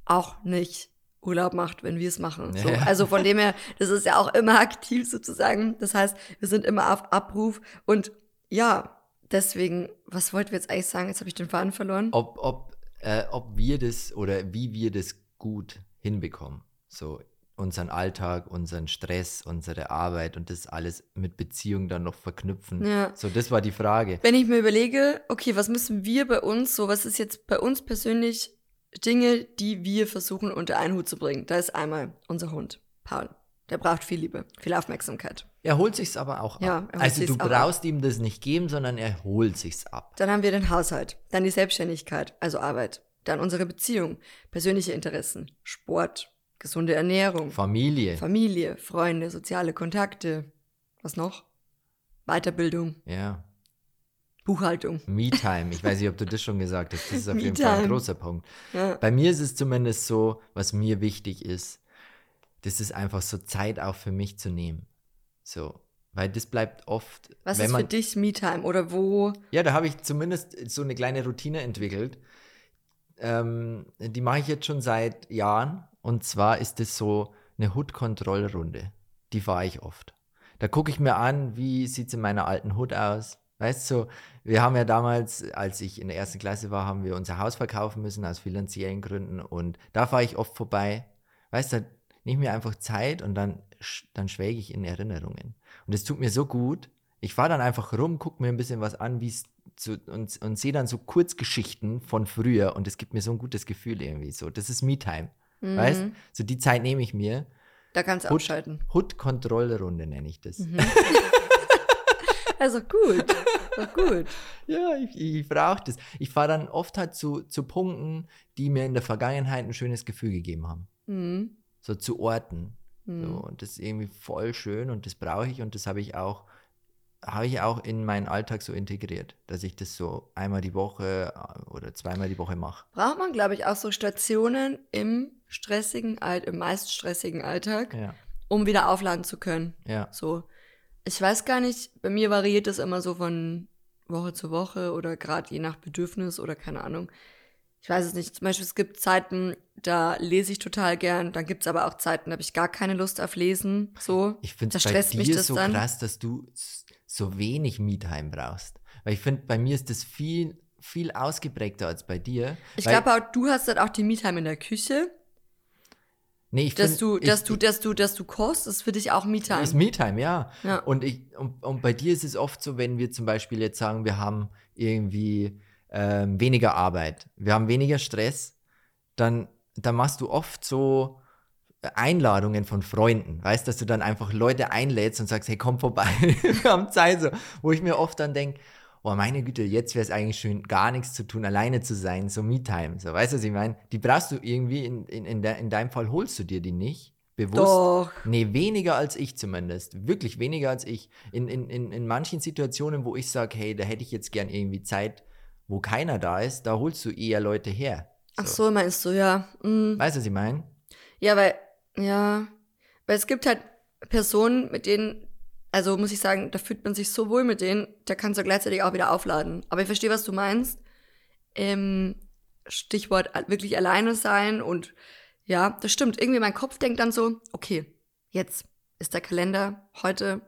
auch nicht Urlaub macht, wenn wir es machen. So. Ja, ja. Also von dem her, das ist ja auch immer aktiv sozusagen. Das heißt, wir sind immer auf Abruf und ja, deswegen, was wollten wir jetzt eigentlich sagen? Jetzt habe ich den Faden verloren. ob, ob, äh, ob wir das oder wie wir das gut hinbekommen. So unseren Alltag, unseren Stress, unsere Arbeit und das alles mit Beziehung dann noch verknüpfen. Ja. So, das war die Frage. Wenn ich mir überlege, okay, was müssen wir bei uns, so was ist jetzt bei uns persönlich Dinge, die wir versuchen unter einen Hut zu bringen? Da ist einmal unser Hund, Paul. Der braucht viel Liebe, viel Aufmerksamkeit. Er holt sich's aber auch Ja, ab. holt Also du brauchst ihm das nicht geben, sondern er holt sich's ab. Dann haben wir den Haushalt, dann die Selbstständigkeit, also Arbeit, dann unsere Beziehung, persönliche Interessen, Sport, gesunde Ernährung, Familie. Familie, Freunde, soziale Kontakte. Was noch? Weiterbildung, ja. Buchhaltung. Me-Time. Ich weiß nicht, ob du das schon gesagt hast. Das ist auf jeden Fall ein großer Punkt. Ja. Bei mir ist es zumindest so, was mir wichtig ist, das ist einfach so Zeit auch für mich zu nehmen. So. Weil das bleibt oft, Was ist man, für dich Me-Time oder wo? Ja, da habe ich zumindest so eine kleine Routine entwickelt. Ähm, die mache ich jetzt schon seit Jahren. Und zwar ist es so eine Hut-Kontrollrunde. Die fahre ich oft. Da gucke ich mir an, wie sieht es in meiner alten Hut aus. Weißt du, wir haben ja damals, als ich in der ersten Klasse war, haben wir unser Haus verkaufen müssen aus finanziellen Gründen. Und da fahre ich oft vorbei. Weißt du, ich mir einfach Zeit und dann, dann schwelge ich in Erinnerungen. Und es tut mir so gut. Ich fahre dann einfach rum, gucke mir ein bisschen was an, wie es zu, und, und sehe dann so Kurzgeschichten von früher und es gibt mir so ein gutes Gefühl irgendwie so. Das ist Me-Time. Mhm. Weißt So die Zeit nehme ich mir. Da kannst du Hut- abschalten. Hut-Kontrollrunde nenne ich das. Mhm. Also gut. Gut. Ja, ich, ich brauche das. Ich fahre dann oft halt zu, zu Punkten, die mir in der Vergangenheit ein schönes Gefühl gegeben haben. Mhm. So zu Orten. So, Mhm. und das ist irgendwie voll schön und das brauche ich und das habe ich auch habe ich auch in meinen Alltag so integriert, dass ich das so einmal die Woche äh, oder zweimal die Woche mache. Braucht man, glaube ich, auch so Stationen im stressigen, im meist stressigen Alltag, Ja, um wieder aufladen zu können. ja, So. Ich weiß gar nicht, bei mir variiert das immer so von Woche zu Woche oder gerade je nach Bedürfnis oder keine Ahnung. Ich weiß es nicht. Zum Beispiel, es gibt Zeiten, da lese ich total gern. Dann gibt es aber auch Zeiten, da habe ich gar keine Lust auf Lesen. So. Ich finde es bei dir so dann. krass, dass du so wenig Me-Time brauchst. Weil ich finde, bei mir ist das viel, viel ausgeprägter als bei dir. Ich glaube auch, du hast dann auch die Me-Time in der Küche. Nee, ich Dass find, du, ich, dass du, dass du, dass du kochst, ist für dich auch Me-Time. Ist Me-Time, ja. Ja. Und, ich, und, und bei dir ist es oft so, wenn wir zum Beispiel jetzt sagen, wir haben irgendwie ähm, weniger Arbeit, wir haben weniger Stress, dann, dann machst du oft so Einladungen von Freunden, weißt, dass du dann einfach Leute einlädst und sagst, hey, komm vorbei, wir haben Zeit, so, wo ich mir oft dann denke, oh meine Güte, jetzt wäre es eigentlich schön, gar nichts zu tun, alleine zu sein, so Me-Time, so, weißt du, was ich meine? Die brauchst du irgendwie, in, in, in, der, in deinem Fall holst du dir die nicht, bewusst. Doch. Nee, weniger als ich zumindest. Wirklich weniger als ich. In, in, in, in manchen Situationen, wo ich sage, hey, da hätte ich jetzt gern irgendwie Zeit, wo keiner da ist, da holst du eher Leute her. Ach so, meinst du, ja. Mm. Weißt du, was ich meine? Ja, weil, ja, weil es gibt halt Personen, mit denen, also muss ich sagen, da fühlt man sich so wohl mit denen, da kannst du gleichzeitig auch wieder aufladen. Aber ich verstehe, was du meinst. Ähm, Stichwort wirklich alleine sein und ja, das stimmt. Irgendwie mein Kopf denkt dann so, okay, jetzt ist der Kalender heute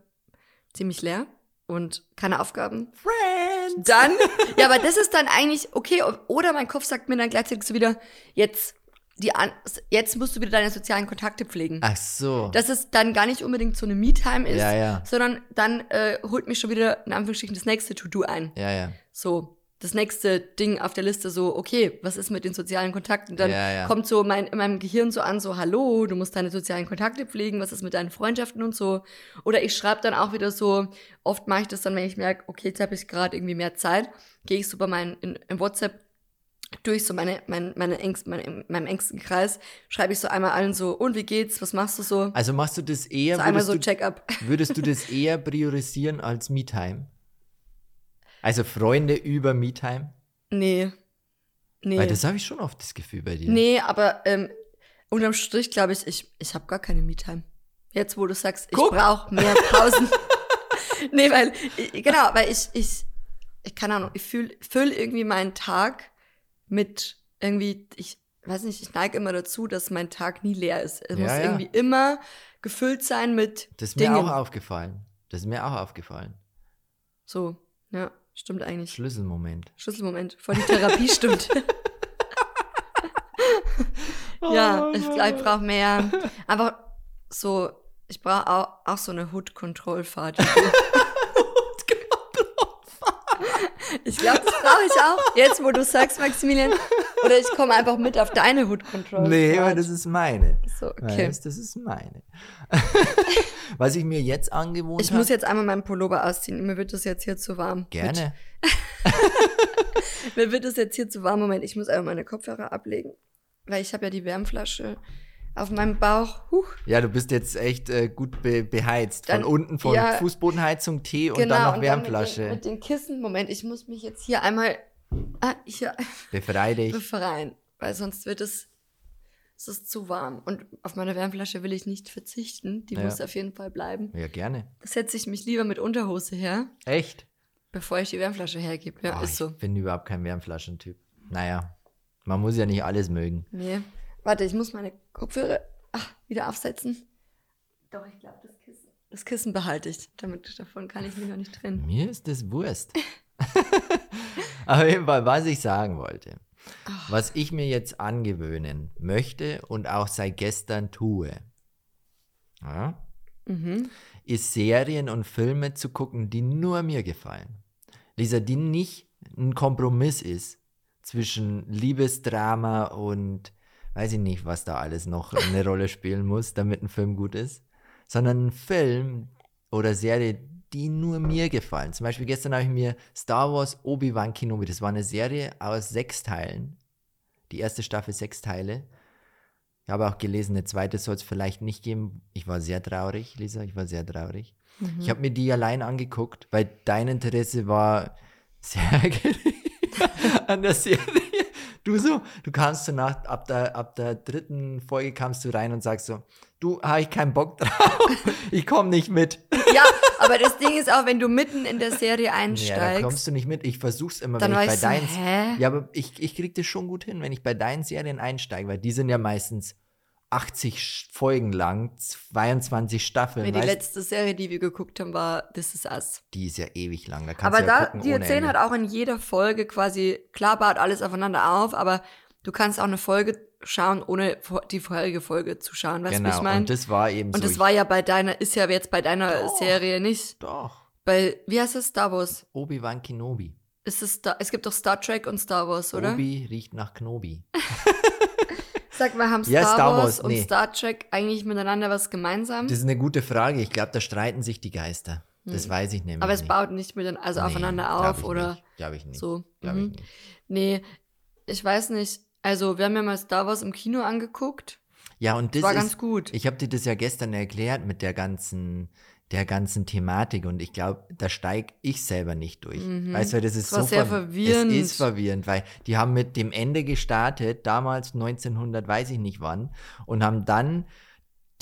ziemlich leer und keine Aufgaben. Friends! Dann, ja, aber das ist dann eigentlich okay. Oder mein Kopf sagt mir dann gleichzeitig so wieder, jetzt, die an, jetzt musst du wieder deine sozialen Kontakte pflegen. Ach so. Dass es dann gar nicht unbedingt so eine Me-Time ist, Ja, ja. sondern dann äh, holt mich schon wieder in Anführungsstrichen das nächste To-Do ein. ja, ja. So, das nächste Ding auf der Liste so, okay, was ist mit den sozialen Kontakten? Dann Ja, ja. kommt so mein, in meinem Gehirn so an, so, hallo, du musst deine sozialen Kontakte pflegen, was ist mit deinen Freundschaften und so. Oder ich schreibe dann auch wieder so, oft mache ich das dann, wenn ich merke, okay, jetzt habe ich gerade irgendwie mehr Zeit, gehe ich so bei meinen, in, in WhatsApp durch so meine, mein, meine Ängste, meine, meinem engsten Kreis, schreibe ich so einmal allen so, und wie geht's, was machst du so? Also machst du das eher, So einmal so Check-up. würdest du das eher priorisieren als Me-Time? Also Freunde über Me-Time? Nee. Nee. Weil das habe ich schon oft das Gefühl bei dir. Nee, aber ähm, unterm Strich glaube ich, ich, ich habe gar keine Me-Time. Jetzt, wo du sagst, ich brauche mehr Pausen. nee, weil, ich, genau, weil ich, ich, ich keine Ahnung, ich fühle füll irgendwie meinen Tag mit irgendwie, ich weiß nicht, ich neige immer dazu, dass mein Tag nie leer ist. Es Ja, muss ja. irgendwie immer gefüllt sein mit Das ist mir Dingen. auch aufgefallen. Das ist mir auch aufgefallen. So, ja, stimmt eigentlich. Schlüsselmoment. Schlüsselmoment. Voll die Therapie stimmt. ja, Oh, ich glaube, ich brauche mehr. Aber so, ich brauche auch, auch so eine Hood-Kontrollfahrt. ich glaube, das brauche ich auch. Jetzt, wo du sagst, Maximilian. Oder ich komme einfach mit auf deine Hood-Kontrollfahrt. Nee, aber das ist meine. So, okay. Weißt, das ist meine. Was ich mir jetzt angewohnt Ich habe. muss jetzt einmal meinen Pullover ausziehen. Mir wird das jetzt hier zu warm. Gerne. Mir wird das jetzt hier zu warm. Moment, ich muss einfach meine Kopfhörer ablegen. Weil ich habe ja die Wärmflasche auf meinem Bauch. Huch. Ja, du bist jetzt echt äh, gut be beheizt. Von Dann- unten von ja. Fußbodenheizung, Tee und genau, dann noch und Wärmflasche. Dann mit, den, mit den Kissen. Moment, ich muss mich jetzt hier einmal ah, hier Befrei dich. befreien. Weil sonst wird es, es ist zu warm. Und auf meine Wärmflasche will ich nicht verzichten. Die Ja. muss auf jeden Fall bleiben. Ja, gerne. Da setze ich mich lieber mit Unterhose her, Echt? bevor ich die Wärmflasche hergebe. Ja, Oh, ist so. Ich bin überhaupt kein Wärmflaschentyp. Naja, man muss ja nicht alles mögen. Nee. Warte, ich muss meine Kopfhörer ach, wieder aufsetzen. Doch, ich glaube, das Kissen. Das Kissen behalte ich. Damit, davon kann ich mich noch nicht trennen. Mir ist das Wurst. Auf jeden Fall, was ich sagen wollte. Was ich mir jetzt angewöhnen möchte und auch seit gestern tue, ja, Mhm. ist Serien und Filme zu gucken, die nur mir gefallen. Lisa, die nicht ein Kompromiss ist zwischen Liebesdrama und weiß ich nicht, was da alles noch eine Rolle spielen muss, damit ein Film gut ist, sondern ein Film oder Serie, die nur mir gefallen. Zum Beispiel gestern habe ich mir Star Wars Obi-Wan Kenobi, das war eine Serie aus sechs Teilen. Die erste Staffel sechs Teile. Ich habe auch gelesen, eine zweite soll es vielleicht nicht geben. Ich war sehr traurig, Lisa, ich war sehr traurig. Ich habe mir die allein angeguckt, weil dein Interesse war sehr gering an der Serie. Du so, du kamst so nach, ab der, ab der dritten Folge kamst du rein und sagst so, du, habe ich keinen Bock drauf, ich komme nicht mit. Ja, aber das Ding ist auch, wenn du mitten in der Serie Ja, da einsteigst. kommst du nicht mit. Ich versuch's immer, Dann wenn ich bei deinen. Ja, aber ich, ich krieg das schon gut hin, wenn ich bei deinen Serien einsteige, weil die sind ja meistens 80 Sch- Folgen lang, 22 Staffeln. Nee, die letzte Serie, die wir geguckt haben, war This Is Us. die ist ja ewig lang. Da Aber du ja da, gucken die erzählen halt auch in jeder Folge quasi, klar baut alles aufeinander auf, aber du kannst auch eine Folge schauen, ohne die vorherige Folge zu schauen. Weißt du, Genau, wie ich meine? und das war eben Und so. das war ja bei deiner, ist ja jetzt bei deiner Doch. Serie nicht. Doch. Bei, wie heißt es? Star Wars. Obi-Wan Kenobi. Ist es, Star, es gibt doch Star Trek und Star Wars, oder? Obi riecht nach Knobi. Sag mal, haben Star, Ja, Star Wars, Wars, und nee. Star Trek eigentlich miteinander was gemeinsam? Das ist eine gute Frage. Ich glaube, da streiten sich die Geister. Das weiß ich nämlich Hm. Aber es nicht. baut nicht miteinander, also Nee, aufeinander glaub auf oder. Glaube ich nicht. so. Glaube Mhm. ich nicht. Nee, ich weiß nicht. Also, wir haben ja mal Star Wars im Kino angeguckt. Ja, und das war ist, ganz gut. Ich habe dir das ja gestern erklärt mit der ganzen, der ganzen Thematik und ich glaube, da steige ich selber nicht durch. Weißt du, das ist war so sehr ver- verwirrend. Es ist verwirrend, weil die haben mit dem Ende gestartet, damals 1900, weiß ich nicht wann, und haben dann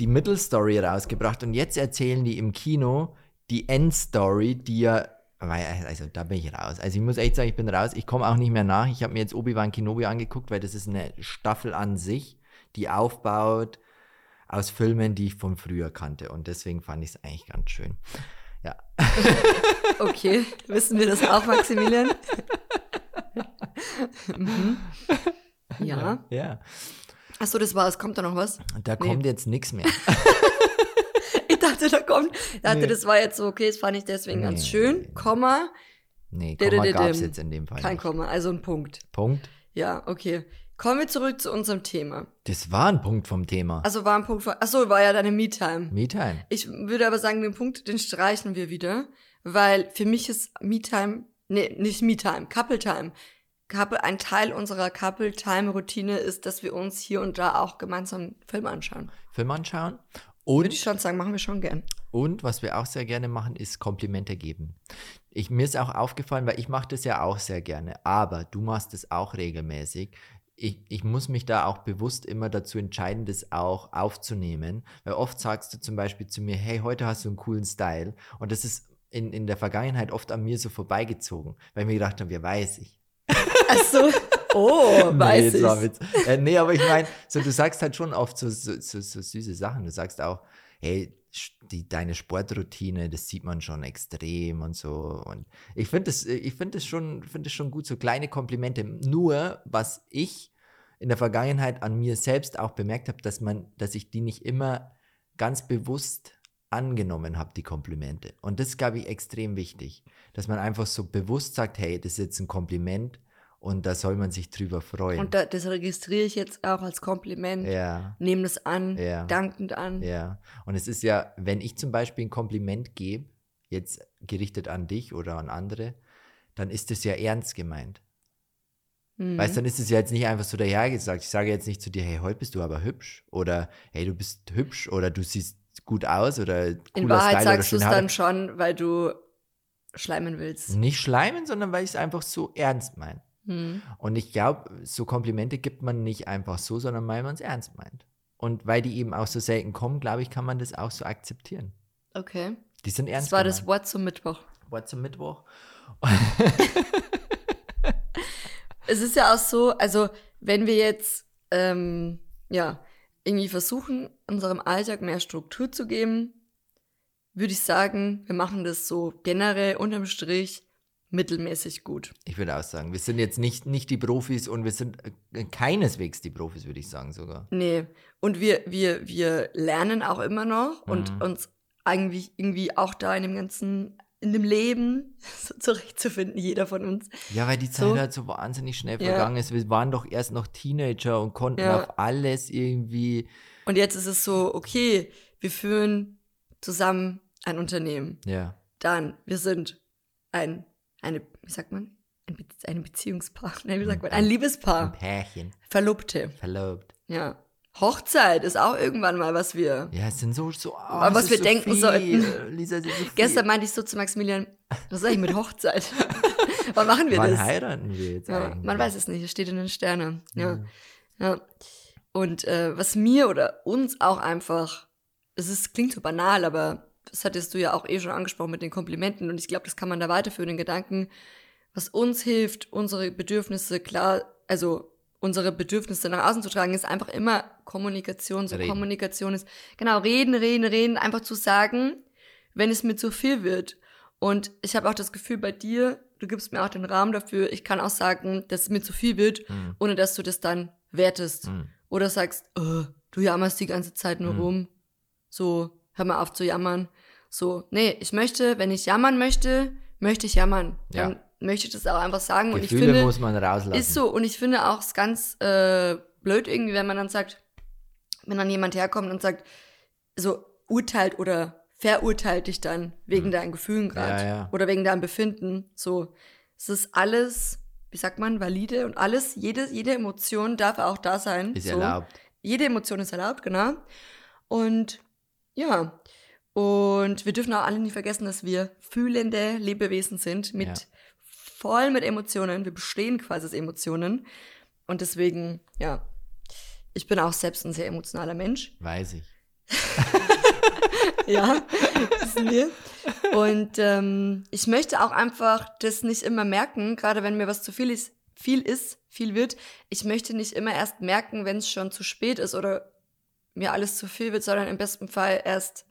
die Mittelstory rausgebracht und jetzt erzählen die im Kino die Endstory, die ja also da bin ich raus. Also ich muss echt sagen, ich bin raus. Ich komme auch nicht mehr nach. Ich habe mir jetzt Obi-Wan Kenobi angeguckt, weil das ist eine Staffel an sich, die aufbaut aus Filmen, die ich von früher kannte. Und deswegen fand ich es eigentlich ganz schön. Ja. Okay, wissen wir das auch, Maximilian? mhm. Ja. Ja. Achso, das war's. Kommt da noch was? Da kommt jetzt nichts mehr. Ich dachte, da kommt. Ich dachte, Nee. das war jetzt so, okay, das fand ich deswegen ganz Nee. schön. Komma, Nee, Komma gab es jetzt in dem Fall kein nicht. Komma, also ein Punkt. Punkt. Ja, okay. Kommen wir zurück zu unserem Thema. Das war ein Punkt vom Thema. Also war ein Punkt von. Achso, war ja deine Me-Time. Me-Time. Ich würde aber sagen, den Punkt, den streichen wir wieder, weil für mich ist Me-Time, nee, nicht Me-Time, Couple-Time. Couple, ein Teil unserer Couple-Time-Routine ist, dass wir uns hier und da auch gemeinsam Film anschauen. Film anschauen. Würde Und ich schon sagen, machen wir schon gern. Und was wir auch sehr gerne machen, ist Komplimente geben. Ich, mir ist auch aufgefallen, weil ich mache das ja auch sehr gerne, aber du machst es auch regelmäßig. Ich, ich muss mich da auch bewusst immer dazu entscheiden, das auch aufzunehmen. Weil oft sagst du zum Beispiel zu mir, hey, heute hast du einen coolen Style. Und das ist in, in der Vergangenheit oft an mir so vorbeigezogen, weil ich mir gedacht habe, ja, weiß ich. Achso. Oh, weiß nee, war ich. Witz. Äh, nee, aber ich meine, so, du sagst halt schon oft so, so, so, so süße Sachen. Du sagst auch, hey, die, deine Sportroutine, das sieht man schon extrem und so. Und ich finde das, ich finde das schon, finde das schon gut, so kleine Komplimente. Nur, was ich in der Vergangenheit an mir selbst auch bemerkt habe, dass man, dass ich die nicht immer ganz bewusst angenommen habe, die Komplimente. Und das ist, glaube ich, extrem wichtig, dass man einfach so bewusst sagt, hey, das ist jetzt ein Kompliment und da soll man sich drüber freuen. Und da, das registriere ich jetzt auch als Kompliment. ja, Nehme das an, Ja. dankend an. ja. Und es ist ja, wenn ich zum Beispiel ein Kompliment gebe, jetzt gerichtet an dich oder an andere, dann ist es ja ernst gemeint. Mhm. Weißt du, dann ist es ja jetzt nicht einfach so dahergesagt. Ich sage jetzt nicht zu dir, hey, heute bist du aber hübsch oder hey, du bist hübsch oder du siehst gut aus oder cooler In Wahrheit Style sagst du es dann schon, weil du schleimen willst. Nicht schleimen, sondern weil ich es einfach so ernst meine. Mhm. Und ich glaube, so Komplimente gibt man nicht einfach so, sondern weil man es ernst meint. Und weil die eben auch so selten kommen, glaube ich, kann man das auch so akzeptieren. Okay. Die sind ernst Das war das gemeint. Wort zum Mittwoch. Wort zum Mittwoch. Es ist ja auch so, also wenn wir jetzt ähm, ja irgendwie versuchen, unserem Alltag mehr Struktur zu geben, würde ich sagen, wir machen das so generell unterm Strich mittelmäßig gut. Ich würde auch sagen, wir sind jetzt nicht, nicht die Profis und wir sind äh, keineswegs die Profis, würde ich sagen sogar. Nee. Und wir, wir, wir lernen auch immer noch und Mhm. uns eigentlich irgendwie auch da in dem ganzen, in dem Leben so zurechtzufinden, jeder von uns. Ja, weil die Zeit So. halt so wahnsinnig schnell Ja. vergangen ist. Wir waren doch erst noch Teenager und konnten Ja. auf alles irgendwie. Und jetzt ist es so, okay, wir führen zusammen ein Unternehmen. Ja, Dann, wir sind ein, eine, wie sagt man? Ein, Be Beziehungspaar. Nein, wie sagt man? Ein ein Liebespaar. Pärchen, Verlobte. verlobt. Ja. Hochzeit ist auch irgendwann mal, was wir. Ja, es sind so, so oh, was wir so denken viel. sollten. Lisa, so. Gestern meinte ich so zu Maximilian, was sag ich mit Hochzeit? Wann machen wir Wann das? heiraten wir jetzt Ja, man weiß es nicht, es steht in den Sternen. Ja. Ja. ja. Und äh, was mir oder uns auch einfach, es ist, klingt so banal, aber das hattest du ja auch eh schon angesprochen mit den Komplimenten und ich glaube, das kann man da weiterführen, den Gedanken, was uns hilft, unsere Bedürfnisse klar, also unsere Bedürfnisse nach außen zu tragen, ist einfach immer Kommunikation. So Reden. Kommunikation ist, genau, reden, reden, reden, einfach zu sagen, wenn es mir zu viel wird. Und ich habe auch das Gefühl bei dir, du gibst mir auch den Rahmen dafür, ich kann auch sagen, dass es mir zu viel wird, Hm, ohne dass du das dann wertest. hm. Oder sagst, oh, du jammerst die ganze Zeit nur Mhm. rum. So, hör mal auf zu jammern. So, nee, ich möchte, wenn ich jammern möchte, möchte ich jammern. Dann Ja. Möchte ich das auch einfach sagen. Und ich Gefühle finde, muss man rauslassen. ist so. Und ich finde auch es ganz äh, blöd irgendwie, wenn man dann sagt, wenn dann jemand herkommt und sagt, so urteilt oder verurteilt dich dann wegen Mhm. deinen Gefühlen gerade Ja, ja. oder wegen deinem Befinden. So, es ist alles, wie sagt man, valide und alles, jede, jede Emotion darf auch da sein. Ist so. erlaubt. Jede Emotion ist erlaubt, genau. Und ja, und wir dürfen auch alle nie vergessen, dass wir fühlende Lebewesen sind, mit Ja. Voll mit Emotionen. Wir bestehen quasi aus Emotionen. Und deswegen, ja, ich bin auch selbst ein sehr emotionaler Mensch. Weiß ich. Ja, wissen wir. Und ähm, ich möchte auch einfach das nicht immer merken, gerade wenn mir was zu viel ist, viel ist, viel wird. Ich möchte nicht immer erst merken, wenn es schon zu spät ist oder mir alles zu viel wird, sondern im besten Fall erst,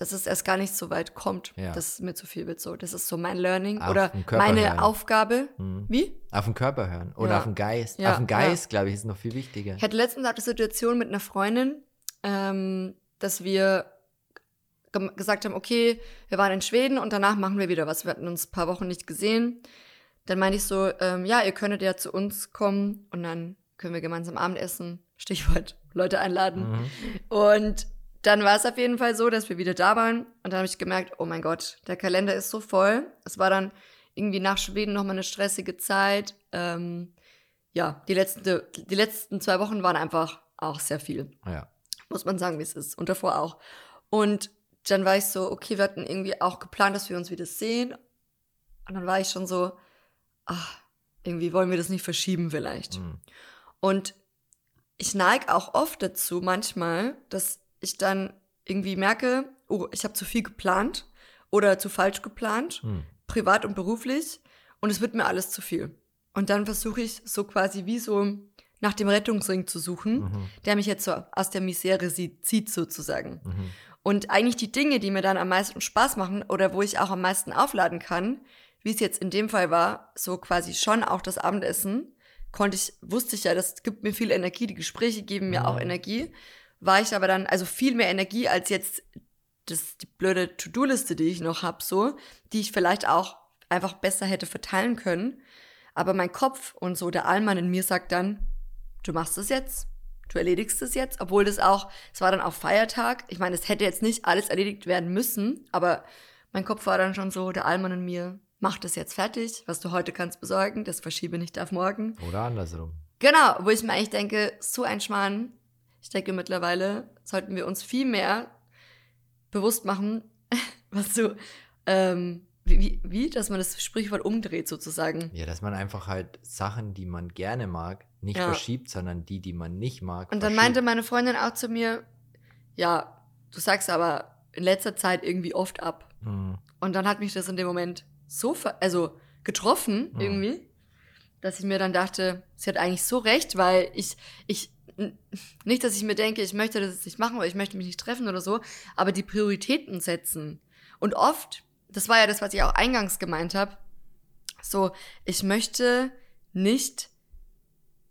dass es erst gar nicht so weit kommt, Ja. dass es mir zu viel wird. So, das ist so mein Learning Auf oder meine hören. Aufgabe. Hm. Wie? Auf den Körper hören oder Ja. auf den Geist. Ja, auf den. Geist, glaube ich, ist noch viel wichtiger. Ich hatte letztens auch die Situation mit einer Freundin, ähm, dass wir gesagt haben, okay, wir waren in Schweden und danach machen wir wieder was. Wir hatten uns ein paar Wochen nicht gesehen. Dann meinte ich so, ähm, ja, ihr könntet ja zu uns kommen und dann können wir gemeinsam Abendessen, Stichwort Leute einladen. Mhm. Und dann war es auf jeden Fall so, dass wir wieder da waren. Und dann habe ich gemerkt, oh mein Gott, der Kalender ist so voll. Es war dann irgendwie nach Schweden nochmal eine stressige Zeit. Ähm, ja, die letzten, die letzten zwei Wochen waren einfach auch sehr viel. Ja. Muss man sagen, wie es ist. Und davor auch. Und dann war ich so, okay, wir hatten irgendwie auch geplant, dass wir uns wieder sehen. Und dann war ich schon so, ach, irgendwie wollen wir das nicht verschieben vielleicht. Hm. Und ich neige auch oft dazu, manchmal, dass ich dann irgendwie merke, oh, ich habe zu viel geplant oder zu falsch geplant, Hm. privat und beruflich, und es wird mir alles zu viel. Und dann versuche ich so quasi wie so nach dem Rettungsring zu suchen, Mhm. der mich jetzt so aus der Misere zieht sozusagen. Mhm. Und eigentlich die Dinge, die mir dann am meisten Spaß machen oder wo ich auch am meisten aufladen kann, wie es jetzt in dem Fall war, so quasi schon auch das Abendessen, konnte ich, wusste ich ja, das gibt mir viel Energie, die Gespräche geben mir Mhm. auch Energie. War ich aber dann, also viel mehr Energie als jetzt das, die blöde To-Do-Liste, die ich noch habe, so, die ich vielleicht auch einfach besser hätte verteilen können. Aber mein Kopf und so der Allmann in mir sagt dann, du machst es jetzt, du erledigst es jetzt, obwohl das auch, es war dann auch Feiertag. Ich meine, es hätte jetzt nicht alles erledigt werden müssen, aber mein Kopf war dann schon so, der Allmann in mir, mach das jetzt fertig, was du heute kannst besorgen, das verschiebe nicht auf morgen. Oder andersrum. Genau, wo ich mir eigentlich denke, so ein Schmarrn. Ich denke mittlerweile sollten wir uns viel mehr bewusst machen, was du, ähm, wie, wie, dass man das Sprichwort umdreht sozusagen. Ja, dass man einfach halt Sachen, die man gerne mag, nicht Ja. verschiebt, sondern die, die man nicht mag. Und dann verschiebt. meinte meine Freundin auch zu mir, ja, du sagst aber in letzter Zeit irgendwie oft ab. Hm. Und dann hat mich das in dem Moment so, ver also getroffen Mhm. irgendwie, dass ich mir dann dachte, sie hat eigentlich so recht, weil ich, ich, nicht, dass ich mir denke, ich möchte das jetzt nicht machen oder ich möchte mich nicht treffen oder so, aber die Prioritäten setzen. Und oft, das war ja das, was ich auch eingangs gemeint habe, so, ich möchte nicht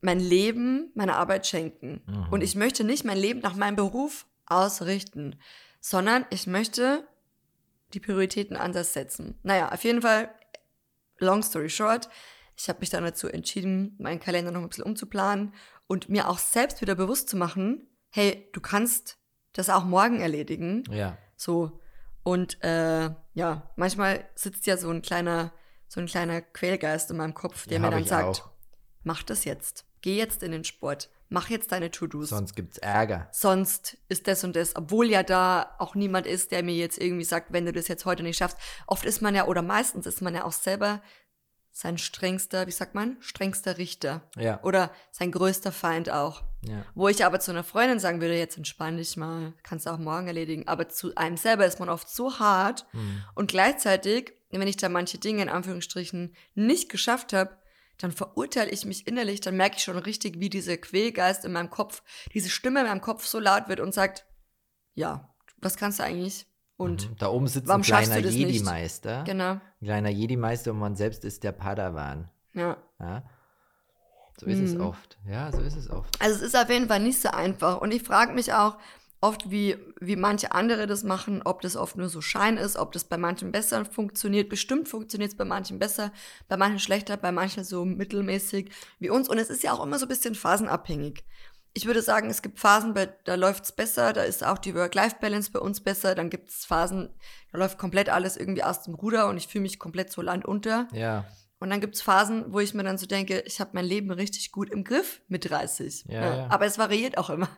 mein Leben meiner Arbeit schenken. Mhm. Und ich möchte nicht mein Leben nach meinem Beruf ausrichten, sondern ich möchte die Prioritäten anders setzen. Naja, auf jeden Fall, long story short, ich habe mich dann dazu entschieden, meinen Kalender noch ein bisschen umzuplanen und mir auch selbst wieder bewusst zu machen, hey, du kannst das auch morgen erledigen. Ja. So. Und äh, ja, manchmal sitzt ja so ein kleiner, so ein kleiner Quälgeist in meinem Kopf, der Ja, mir dann sagt, auch. mach das jetzt. Geh jetzt in den Sport. Mach jetzt deine To-Dos Sonst gibt's Ärger. sonst ist das und das, obwohl ja da auch niemand ist, der mir jetzt irgendwie sagt, wenn du das jetzt heute nicht schaffst. Oft ist man ja, oder meistens ist man ja auch selber sein strengster, wie sagt man, strengster Richter. Ja. Oder sein größter Feind auch. Ja. Wo ich aber zu einer Freundin sagen würde, jetzt entspann dich mal, kannst du auch morgen erledigen. Aber zu einem selber ist man oft so hart Hm. und gleichzeitig, wenn ich da manche Dinge in Anführungsstrichen nicht geschafft habe, dann verurteile ich mich innerlich, dann merke ich schon richtig, wie dieser Quälgeist in meinem Kopf, diese Stimme in meinem Kopf so laut wird und sagt, ja, was kannst du eigentlich? Und Mhm. da oben sitzt ein kleiner? Jedi-Meister. genau, Ein kleiner Jedi-Meister und man selbst ist der Padawan. ja. Ja? So ist es Mhm. oft. Ja, so ist es oft. Also es ist auf jeden Fall nicht so einfach. Und ich frage mich auch oft, wie, wie manche andere das machen, ob das oft nur so Schein ist, ob das bei manchen besser funktioniert. Bestimmt funktioniert es bei manchen besser, bei manchen schlechter, bei manchen so mittelmäßig wie uns. Und es ist ja auch immer so ein bisschen phasenabhängig. Ich würde sagen, es gibt Phasen, bei, da läuft es besser, da ist auch die Work-Life-Balance bei uns besser. Dann gibt es Phasen, da läuft komplett alles irgendwie aus dem Ruder und ich fühle mich komplett so landunter. Ja. Und dann gibt's Phasen, wo ich mir dann so denke, ich habe mein Leben richtig gut im Griff mit 30. Ja, ja. Aber es variiert auch immer.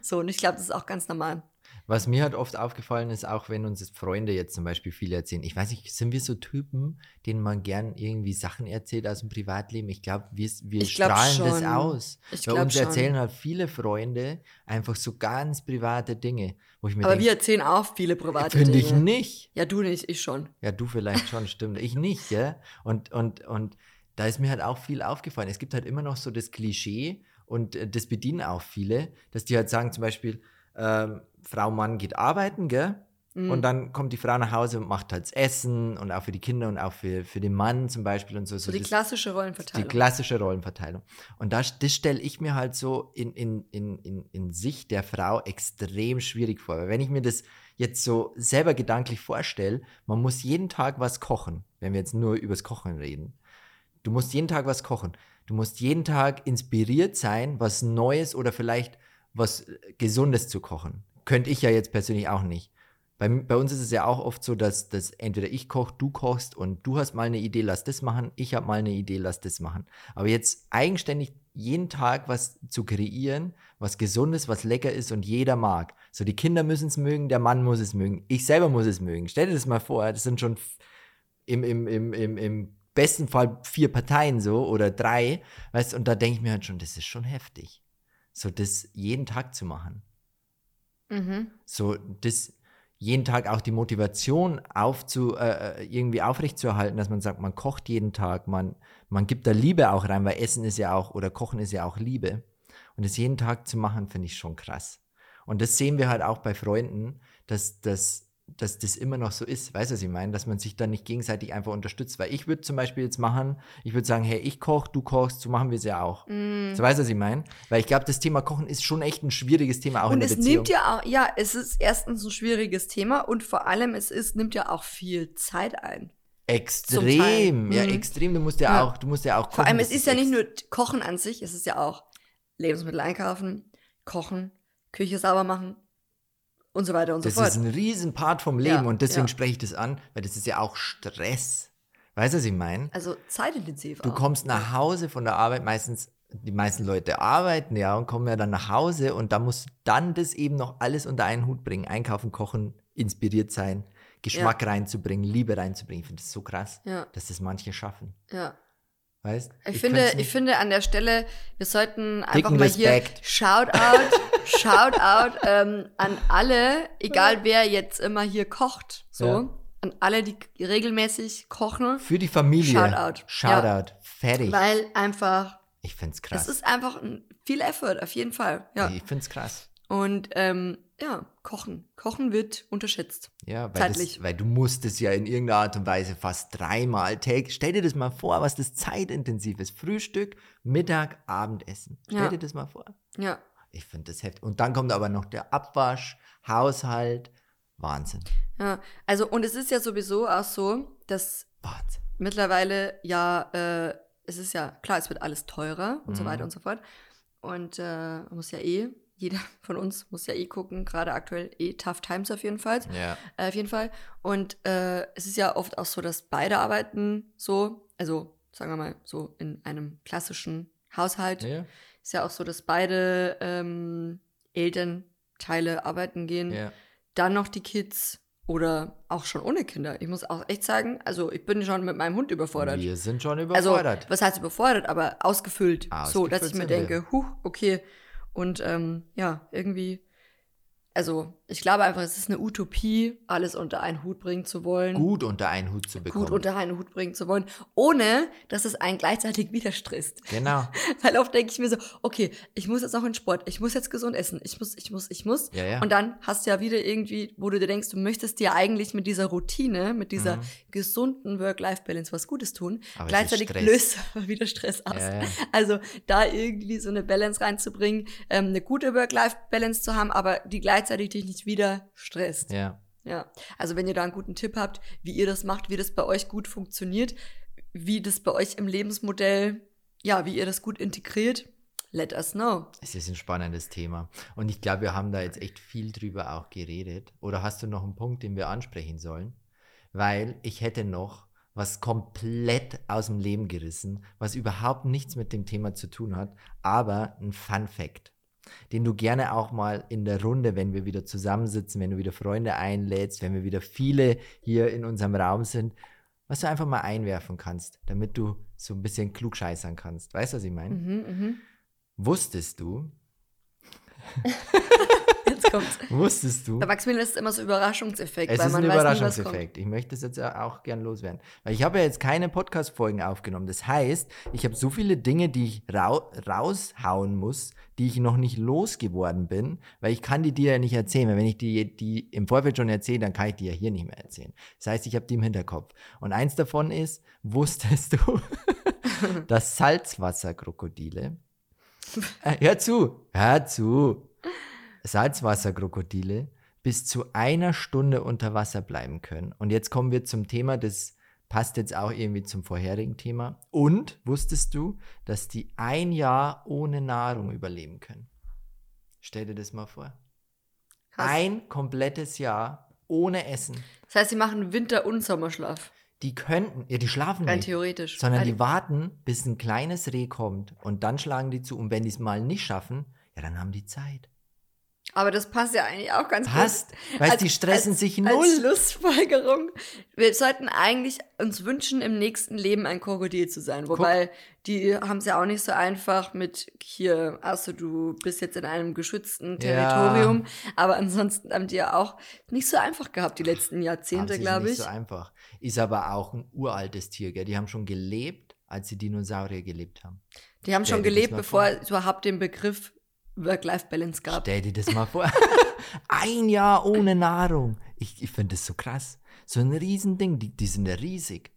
So, und ich glaube, das ist auch ganz normal. Was mir halt oft aufgefallen ist, auch wenn uns Freunde jetzt zum Beispiel viel erzählen, ich weiß nicht, sind wir so Typen, denen man gern irgendwie Sachen erzählt aus dem Privatleben? Ich glaube, wir, wir Ich glaub strahlen das schon. aus. Ich Bei uns schon. erzählen halt viele Freunde einfach so ganz private Dinge, wo ich mir Aber wir denke, erzählen auch viele private finde Dinge. ich nicht. Ja, du nicht, ich schon. Ja, du vielleicht schon, stimmt. Ich nicht, gell? Und, und, und da ist mir halt auch viel aufgefallen. Es gibt halt immer noch so das Klischee und äh, das bedienen auch viele, dass die halt sagen zum Beispiel, ähm, Frau, Mann geht arbeiten, gell? Mhm. Und dann kommt die Frau nach Hause und macht halt das Essen und auch für die Kinder und auch für, für den Mann zum Beispiel und so. so die das- klassische die Rollenverteilung. klassische Rollenverteilung. Und das, das stelle ich mir halt so in, in, in, in, in Sicht der Frau extrem schwierig vor. Weil wenn ich mir das jetzt so selber gedanklich vorstelle, man muss jeden Tag was kochen, wenn wir jetzt nur übers Kochen reden. Du musst jeden Tag was kochen. Du musst jeden Tag inspiriert sein, was Neues oder vielleicht was äh, Gesundes zu kochen. Könnte ich ja jetzt persönlich auch nicht. Bei, bei uns ist es ja auch oft so, dass, dass entweder ich koche, du kochst und du hast mal eine Idee, lass das machen, ich habe mal eine Idee, lass das machen. Aber jetzt eigenständig jeden Tag was zu kreieren, was gesundes, was lecker ist und jeder mag. So, die Kinder müssen es mögen, der Mann muss es mögen, ich selber muss es mögen. Stell dir das mal vor, das sind schon im, im, im, im, im besten Fall vier Parteien so oder drei, weißt und da denke ich mir halt schon, das ist schon heftig. So, das jeden Tag zu machen. mhm. So, das jeden Tag auch die Motivation aufzu, äh, äh, irgendwie aufrechtzuerhalten, dass man sagt, man kocht jeden Tag, man, man gibt da Liebe auch rein, weil Essen ist ja auch, oder Kochen ist ja auch Liebe. Und das jeden Tag zu machen, finde ich schon krass. Und das sehen wir halt auch bei Freunden, dass, dass dass das immer noch so ist. Weißt du, was ich meine? Dass man sich dann nicht gegenseitig einfach unterstützt. Weil ich würde zum Beispiel jetzt machen, ich würde sagen, hey, ich koche, du kochst, so machen wir es ja auch. Mm. So weißt du, was ich meine? Weil ich glaube, das Thema Kochen ist schon echt ein schwieriges Thema, auch in Und der es Beziehung. nimmt ja auch, ja, es ist erstens ein schwieriges Thema und vor allem es ist, nimmt ja auch viel Zeit ein. extrem, ja, Mhm. extrem. Du musst ja, Ja. auch, du musst ja auch kochen. Vor allem, es das ist ja nicht nur Kochen an sich, es ist ja auch Lebensmittel einkaufen, kochen, Küche sauber machen und so weiter und so Das fort. ist ein Riesenpart vom Leben Ja, und deswegen ja. spreche ich das an, weil das ist ja auch Stress. Weißt du, was ich meine? also zeitintensiv Du auch. kommst nach Hause von der Arbeit, meistens, die meisten Leute arbeiten ja und kommen ja dann nach Hause und da musst du dann das eben noch alles unter einen Hut bringen. Einkaufen, kochen, inspiriert sein, Geschmack reinzubringen, Liebe reinzubringen. Ich finde das so krass, Ja, dass das manche schaffen. ja. Weißt Ich, finde, könnte ich finde an der Stelle, wir sollten einfach mal Respekt. hier Shoutout, Shoutout ähm, an alle, egal wer jetzt immer hier kocht, so, Ja. an alle, die regelmäßig kochen, Für die Familie. Shoutout. Shoutout. Fertig. weil einfach, ich finde es krass. es ist einfach ein, viel Effort, auf jeden Fall, ja. Ich finde es krass. Und ähm, ja, kochen. Kochen wird unterschätzt. Ja, weil, Zeitlich. Das, weil du musst es ja in irgendeiner Art und Weise fast dreimal täglich. Stell dir das mal vor, was das zeitintensiv ist. Frühstück, Mittag, Abendessen. Stell Ja. dir das mal vor. Ja. Ich finde das heftig. Und dann kommt aber noch der Abwasch, Haushalt. Wahnsinn. Ja, also und es ist ja sowieso auch so, dass Wahnsinn. mittlerweile ja, äh, es ist ja klar, es wird alles teurer und so Mhm. weiter und so fort. Und äh, man muss ja eh, jeder von uns muss ja eh gucken, gerade aktuell eh tough times auf jeden Fall. Ja. Äh, auf jeden Fall. Und äh, es ist ja oft auch so, dass beide arbeiten so, also sagen wir mal so in einem klassischen Haushalt. Ja. Ist ja auch so, dass beide ähm, Elternteile arbeiten gehen. ja. Dann noch die Kids oder auch schon ohne Kinder. Ich muss auch echt sagen, also ich bin schon mit meinem Hund überfordert. Wir sind schon Also, überfordert. was heißt überfordert, aber ausgefüllt. so, dass ich mir sind wir. denke, huh, okay. Und ähm, ja, irgendwie, also ich glaube einfach, es ist eine Utopie, alles unter einen Hut bringen zu wollen. gut unter einen Hut zu bekommen. gut unter einen Hut bringen zu wollen, ohne dass es einen gleichzeitig wieder stresst. genau. Weil oft denke ich mir so, okay, ich muss jetzt noch in Sport, ich muss jetzt gesund essen, ich muss, ich muss, ich muss. Ja, ja. Und dann hast du ja wieder irgendwie, wo du dir denkst, du möchtest dir eigentlich mit dieser Routine, mit dieser Mhm. gesunden Work-Life-Balance was Gutes tun. Aber Gleichzeitig löst aber wieder Stress aus. Ja. Also da irgendwie so eine Balance reinzubringen, ähm, eine gute Work-Life-Balance zu haben, aber die gleichzeitig dich nicht wieder stresst. Ja. Ja, also wenn ihr da einen guten Tipp habt, wie ihr das macht, wie das bei euch gut funktioniert, wie das bei euch im Lebensmodell, ja, wie ihr das gut integriert, let us know. Es ist ein spannendes Thema. Und ich glaube, wir haben da jetzt echt viel drüber auch geredet. Oder hast du noch einen Punkt, den wir ansprechen sollen? Weil ich hätte noch was komplett aus dem Leben gerissen, was überhaupt nichts mit dem Thema zu tun hat, aber ein Fun Fact, den du gerne auch mal in der Runde, wenn wir wieder zusammensitzen, wenn du wieder Freunde einlädst, wenn wir wieder viele hier in unserem Raum sind, was du einfach mal einwerfen kannst, damit du so ein bisschen klugscheißern kannst. Weißt du, was ich meine? Mhm, mhm. Wusstest du, Kommt's. wusstest du, Bei Maximilian ist es immer so Überraschungseffekt, es weil ist ein man weiß nie, was kommt. Überraschungseffekt. Ich möchte es jetzt auch gern loswerden. Weil ich habe ja jetzt keine Podcast-Folgen aufgenommen. Das heißt, ich habe so viele Dinge, die ich rau raushauen muss, die ich noch nicht losgeworden bin, weil ich kann die dir ja nicht erzählen. Weil wenn ich die, die im Vorfeld schon erzähle, dann kann ich die ja hier nicht mehr erzählen. Das heißt, ich habe die im Hinterkopf. Und eins davon ist, wusstest du, dass Salzwasserkrokodile, äh, hör zu, hör zu, Salzwasserkrokodile bis zu einer Stunde unter Wasser bleiben können. Und jetzt kommen wir zum Thema, das passt jetzt auch irgendwie zum vorherigen Thema. Und wusstest du, dass die ein Jahr ohne Nahrung überleben können? Stell dir das mal vor. Krass. Ein komplettes Jahr ohne Essen. Das heißt, sie machen Winter- und Sommerschlaf. Die könnten, ja, die schlafen Rein nicht, theoretisch. sondern Also- die warten, bis ein kleines Reh kommt und dann schlagen die zu. Und wenn die es mal nicht schaffen, ja, dann haben die Zeit. Aber das passt ja eigentlich auch ganz Passt, gut. weil Als- die stressen als, sich Als null. Schlussfolgerung. Wir sollten eigentlich uns wünschen, im nächsten Leben ein Krokodil zu sein. Wobei, die haben es ja auch nicht so einfach mit hier, also du bist jetzt in einem geschützten Ja. Territorium. Aber ansonsten haben die ja auch nicht so einfach gehabt, die letzten Jahrzehnte, glaube nicht ich. so einfach. Ist aber auch ein uraltes Tier, gell? Die haben schon gelebt, als die Dinosaurier gelebt haben. die haben Stell schon gelebt, bevor vor. es überhaupt den Begriff Work-Life-Balance gab. Stell dir das mal vor. ein Jahr ohne Nahrung. Ich, ich finde das so krass. So ein Riesending, die, die sind ja riesig.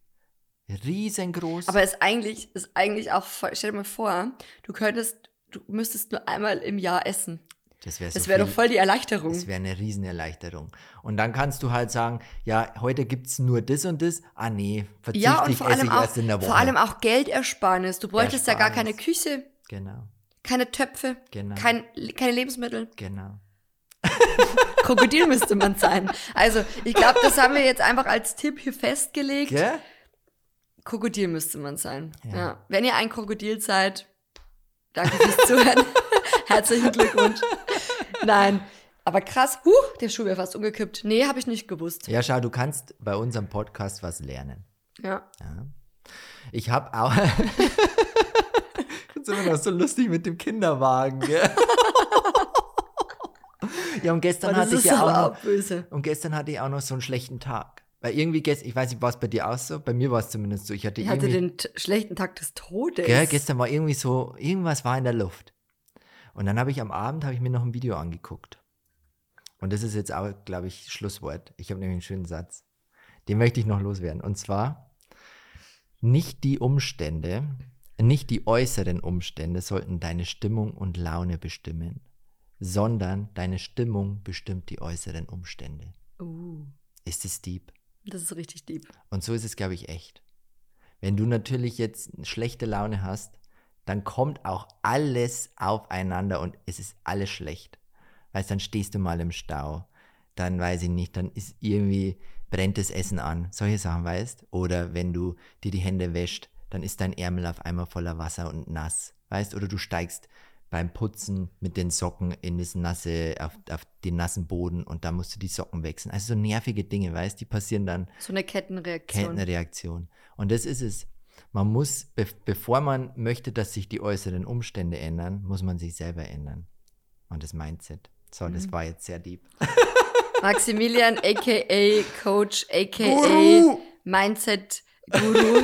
Riesengroß. Aber ist eigentlich, ist eigentlich auch, stell dir mal vor, du könntest, du müsstest nur einmal im Jahr essen. das wäre so wäre doch voll die Erleichterung. Das wäre eine Riesenerleichterung. Und dann kannst du halt sagen, ja, heute gibt es nur das und das. Ah nee, verzichte Ja, und ich, vor allem, ich auch, erst in der Woche. vor allem auch Geldersparnis. Du bräuchtest ja gar keine Ersparnis. Küche, Genau, keine Töpfe, Genau. kein, keine Lebensmittel. genau. Krokodil müsste man sein. Also, ich glaube, das haben wir jetzt einfach als Tipp hier festgelegt. Gell? Krokodil müsste man sein. Ja. Ja. Wenn ihr ein Krokodil seid, danke fürs Zuhören. Herzlichen Glückwunsch. Nein. Aber krass, huh, der Schuh wäre fast umgekippt. Nee, habe ich nicht gewusst. Ja, schau, du kannst bei unserem Podcast was lernen. Ja. Ja. Ich habe auch. ist immer noch so lustig mit dem Kinderwagen, gell? ja, und gestern hatte ich ja auch noch, böse. und gestern hatte ich auch noch so einen schlechten Tag. Weil irgendwie gestern, ich weiß nicht, war es bei dir auch so? Bei mir war es zumindest so. Ich hatte Ich hatte den schlechten Tag des Todes. gell, gestern war irgendwie so, irgendwas war in der Luft. Und dann habe ich am Abend, habe ich mir noch ein Video angeguckt. Und das ist jetzt auch, glaube ich, Schlusswort. Ich habe nämlich einen schönen Satz. Den möchte ich noch loswerden. Und zwar, nicht die Umstände, nicht die äußeren Umstände sollten deine Stimmung und Laune bestimmen, sondern deine Stimmung bestimmt die äußeren Umstände. Uh, Ist es deep? das ist richtig deep. Und so ist es, glaube ich, echt. Wenn du natürlich jetzt eine schlechte Laune hast, dann kommt auch alles aufeinander und es ist alles schlecht. Weißt, dann stehst du mal im Stau, dann weiß ich nicht, dann ist irgendwie, brennt das Essen an, solche Sachen, weißt? Oder wenn du dir die Hände wäscht, dann ist dein Ärmel auf einmal voller Wasser und nass, weißt? Oder du steigst beim Putzen mit den Socken in das nasse, auf, auf den nassen Boden und da musst du die Socken wechseln. Also so nervige Dinge, weißt? Die passieren dann So eine Kettenreaktion. Kettenreaktion. Und das ist es. Man muss, be bevor man möchte, dass sich die äußeren Umstände ändern, muss man sich selber ändern. Und das Mindset. So, Mhm. das war jetzt sehr deep. Maximilian, aka Coach, aka. Mindset Guru,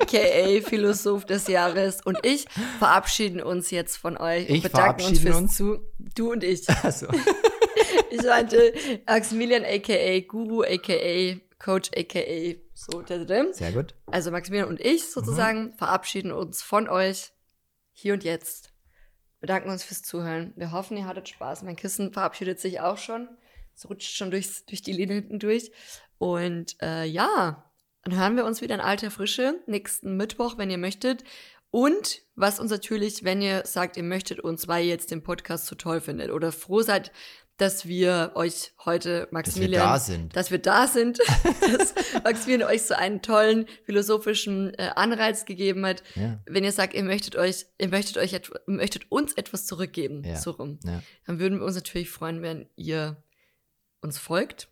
aka Philosoph des Jahres und ich verabschieden uns jetzt von euch und Ich bedanken uns fürs uns. Zu. Du und ich. Also, Ich meinte Maximilian, aka Guru, aka Coach, aka so. sehr gut. Also Maximilian und ich sozusagen Mhm. verabschieden uns von euch hier und jetzt. Bedanken uns fürs Zuhören. Wir hoffen, ihr hattet Spaß. Mein Kissen verabschiedet sich auch schon. Es rutscht schon durchs, durch die Linie hinten durch. Und äh, ja, dann hören wir uns wieder in alter Frische nächsten Mittwoch, wenn ihr möchtet. Und was uns natürlich, wenn ihr sagt, ihr möchtet uns, weil ihr jetzt den Podcast so toll findet oder froh seid, dass wir euch heute, Maximilian, da sind. dass wir da sind, dass Maximilian euch so einen tollen philosophischen äh, Anreiz gegeben hat. Ja, Wenn ihr sagt, ihr möchtet euch, ihr möchtet euch, möchtet uns etwas zurückgeben, Ja. so rum, ja. dann würden wir uns natürlich freuen, wenn ihr uns folgt.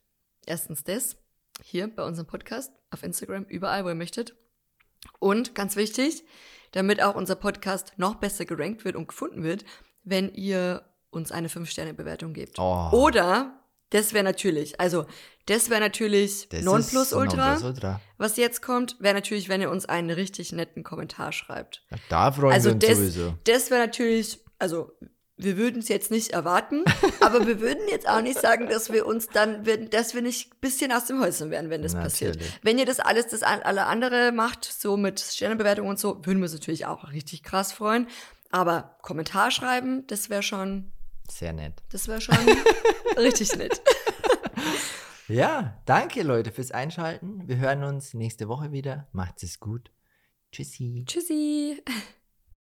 Erstens das, hier bei unserem Podcast, auf Instagram, überall, wo ihr möchtet. Und ganz wichtig, damit auch unser Podcast noch besser gerankt wird und gefunden wird, wenn ihr uns eine 5-Sterne-Bewertung gebt. Oh. Oder, das wäre natürlich, also das wäre natürlich Das Nonplusultra. Was jetzt kommt, wäre natürlich, wenn ihr uns einen richtig netten Kommentar schreibt. Da freuen Also wir uns das, sowieso. das wäre natürlich, also wir würden es jetzt nicht erwarten, aber wir würden jetzt auch nicht sagen, dass wir uns dann, dass wir nicht ein bisschen aus dem Häuschen wären, wenn das passiert. Natürlich. Wenn ihr das alles, das alle andere macht, so mit Sternebewertung und so, würden wir uns natürlich auch richtig krass freuen. Aber Kommentar schreiben, das wäre schon, Sehr nett. das wäre schon richtig nett. Ja, danke Leute fürs Einschalten. Wir hören uns nächste Woche wieder. Macht's es gut. Tschüssi. Tschüssi.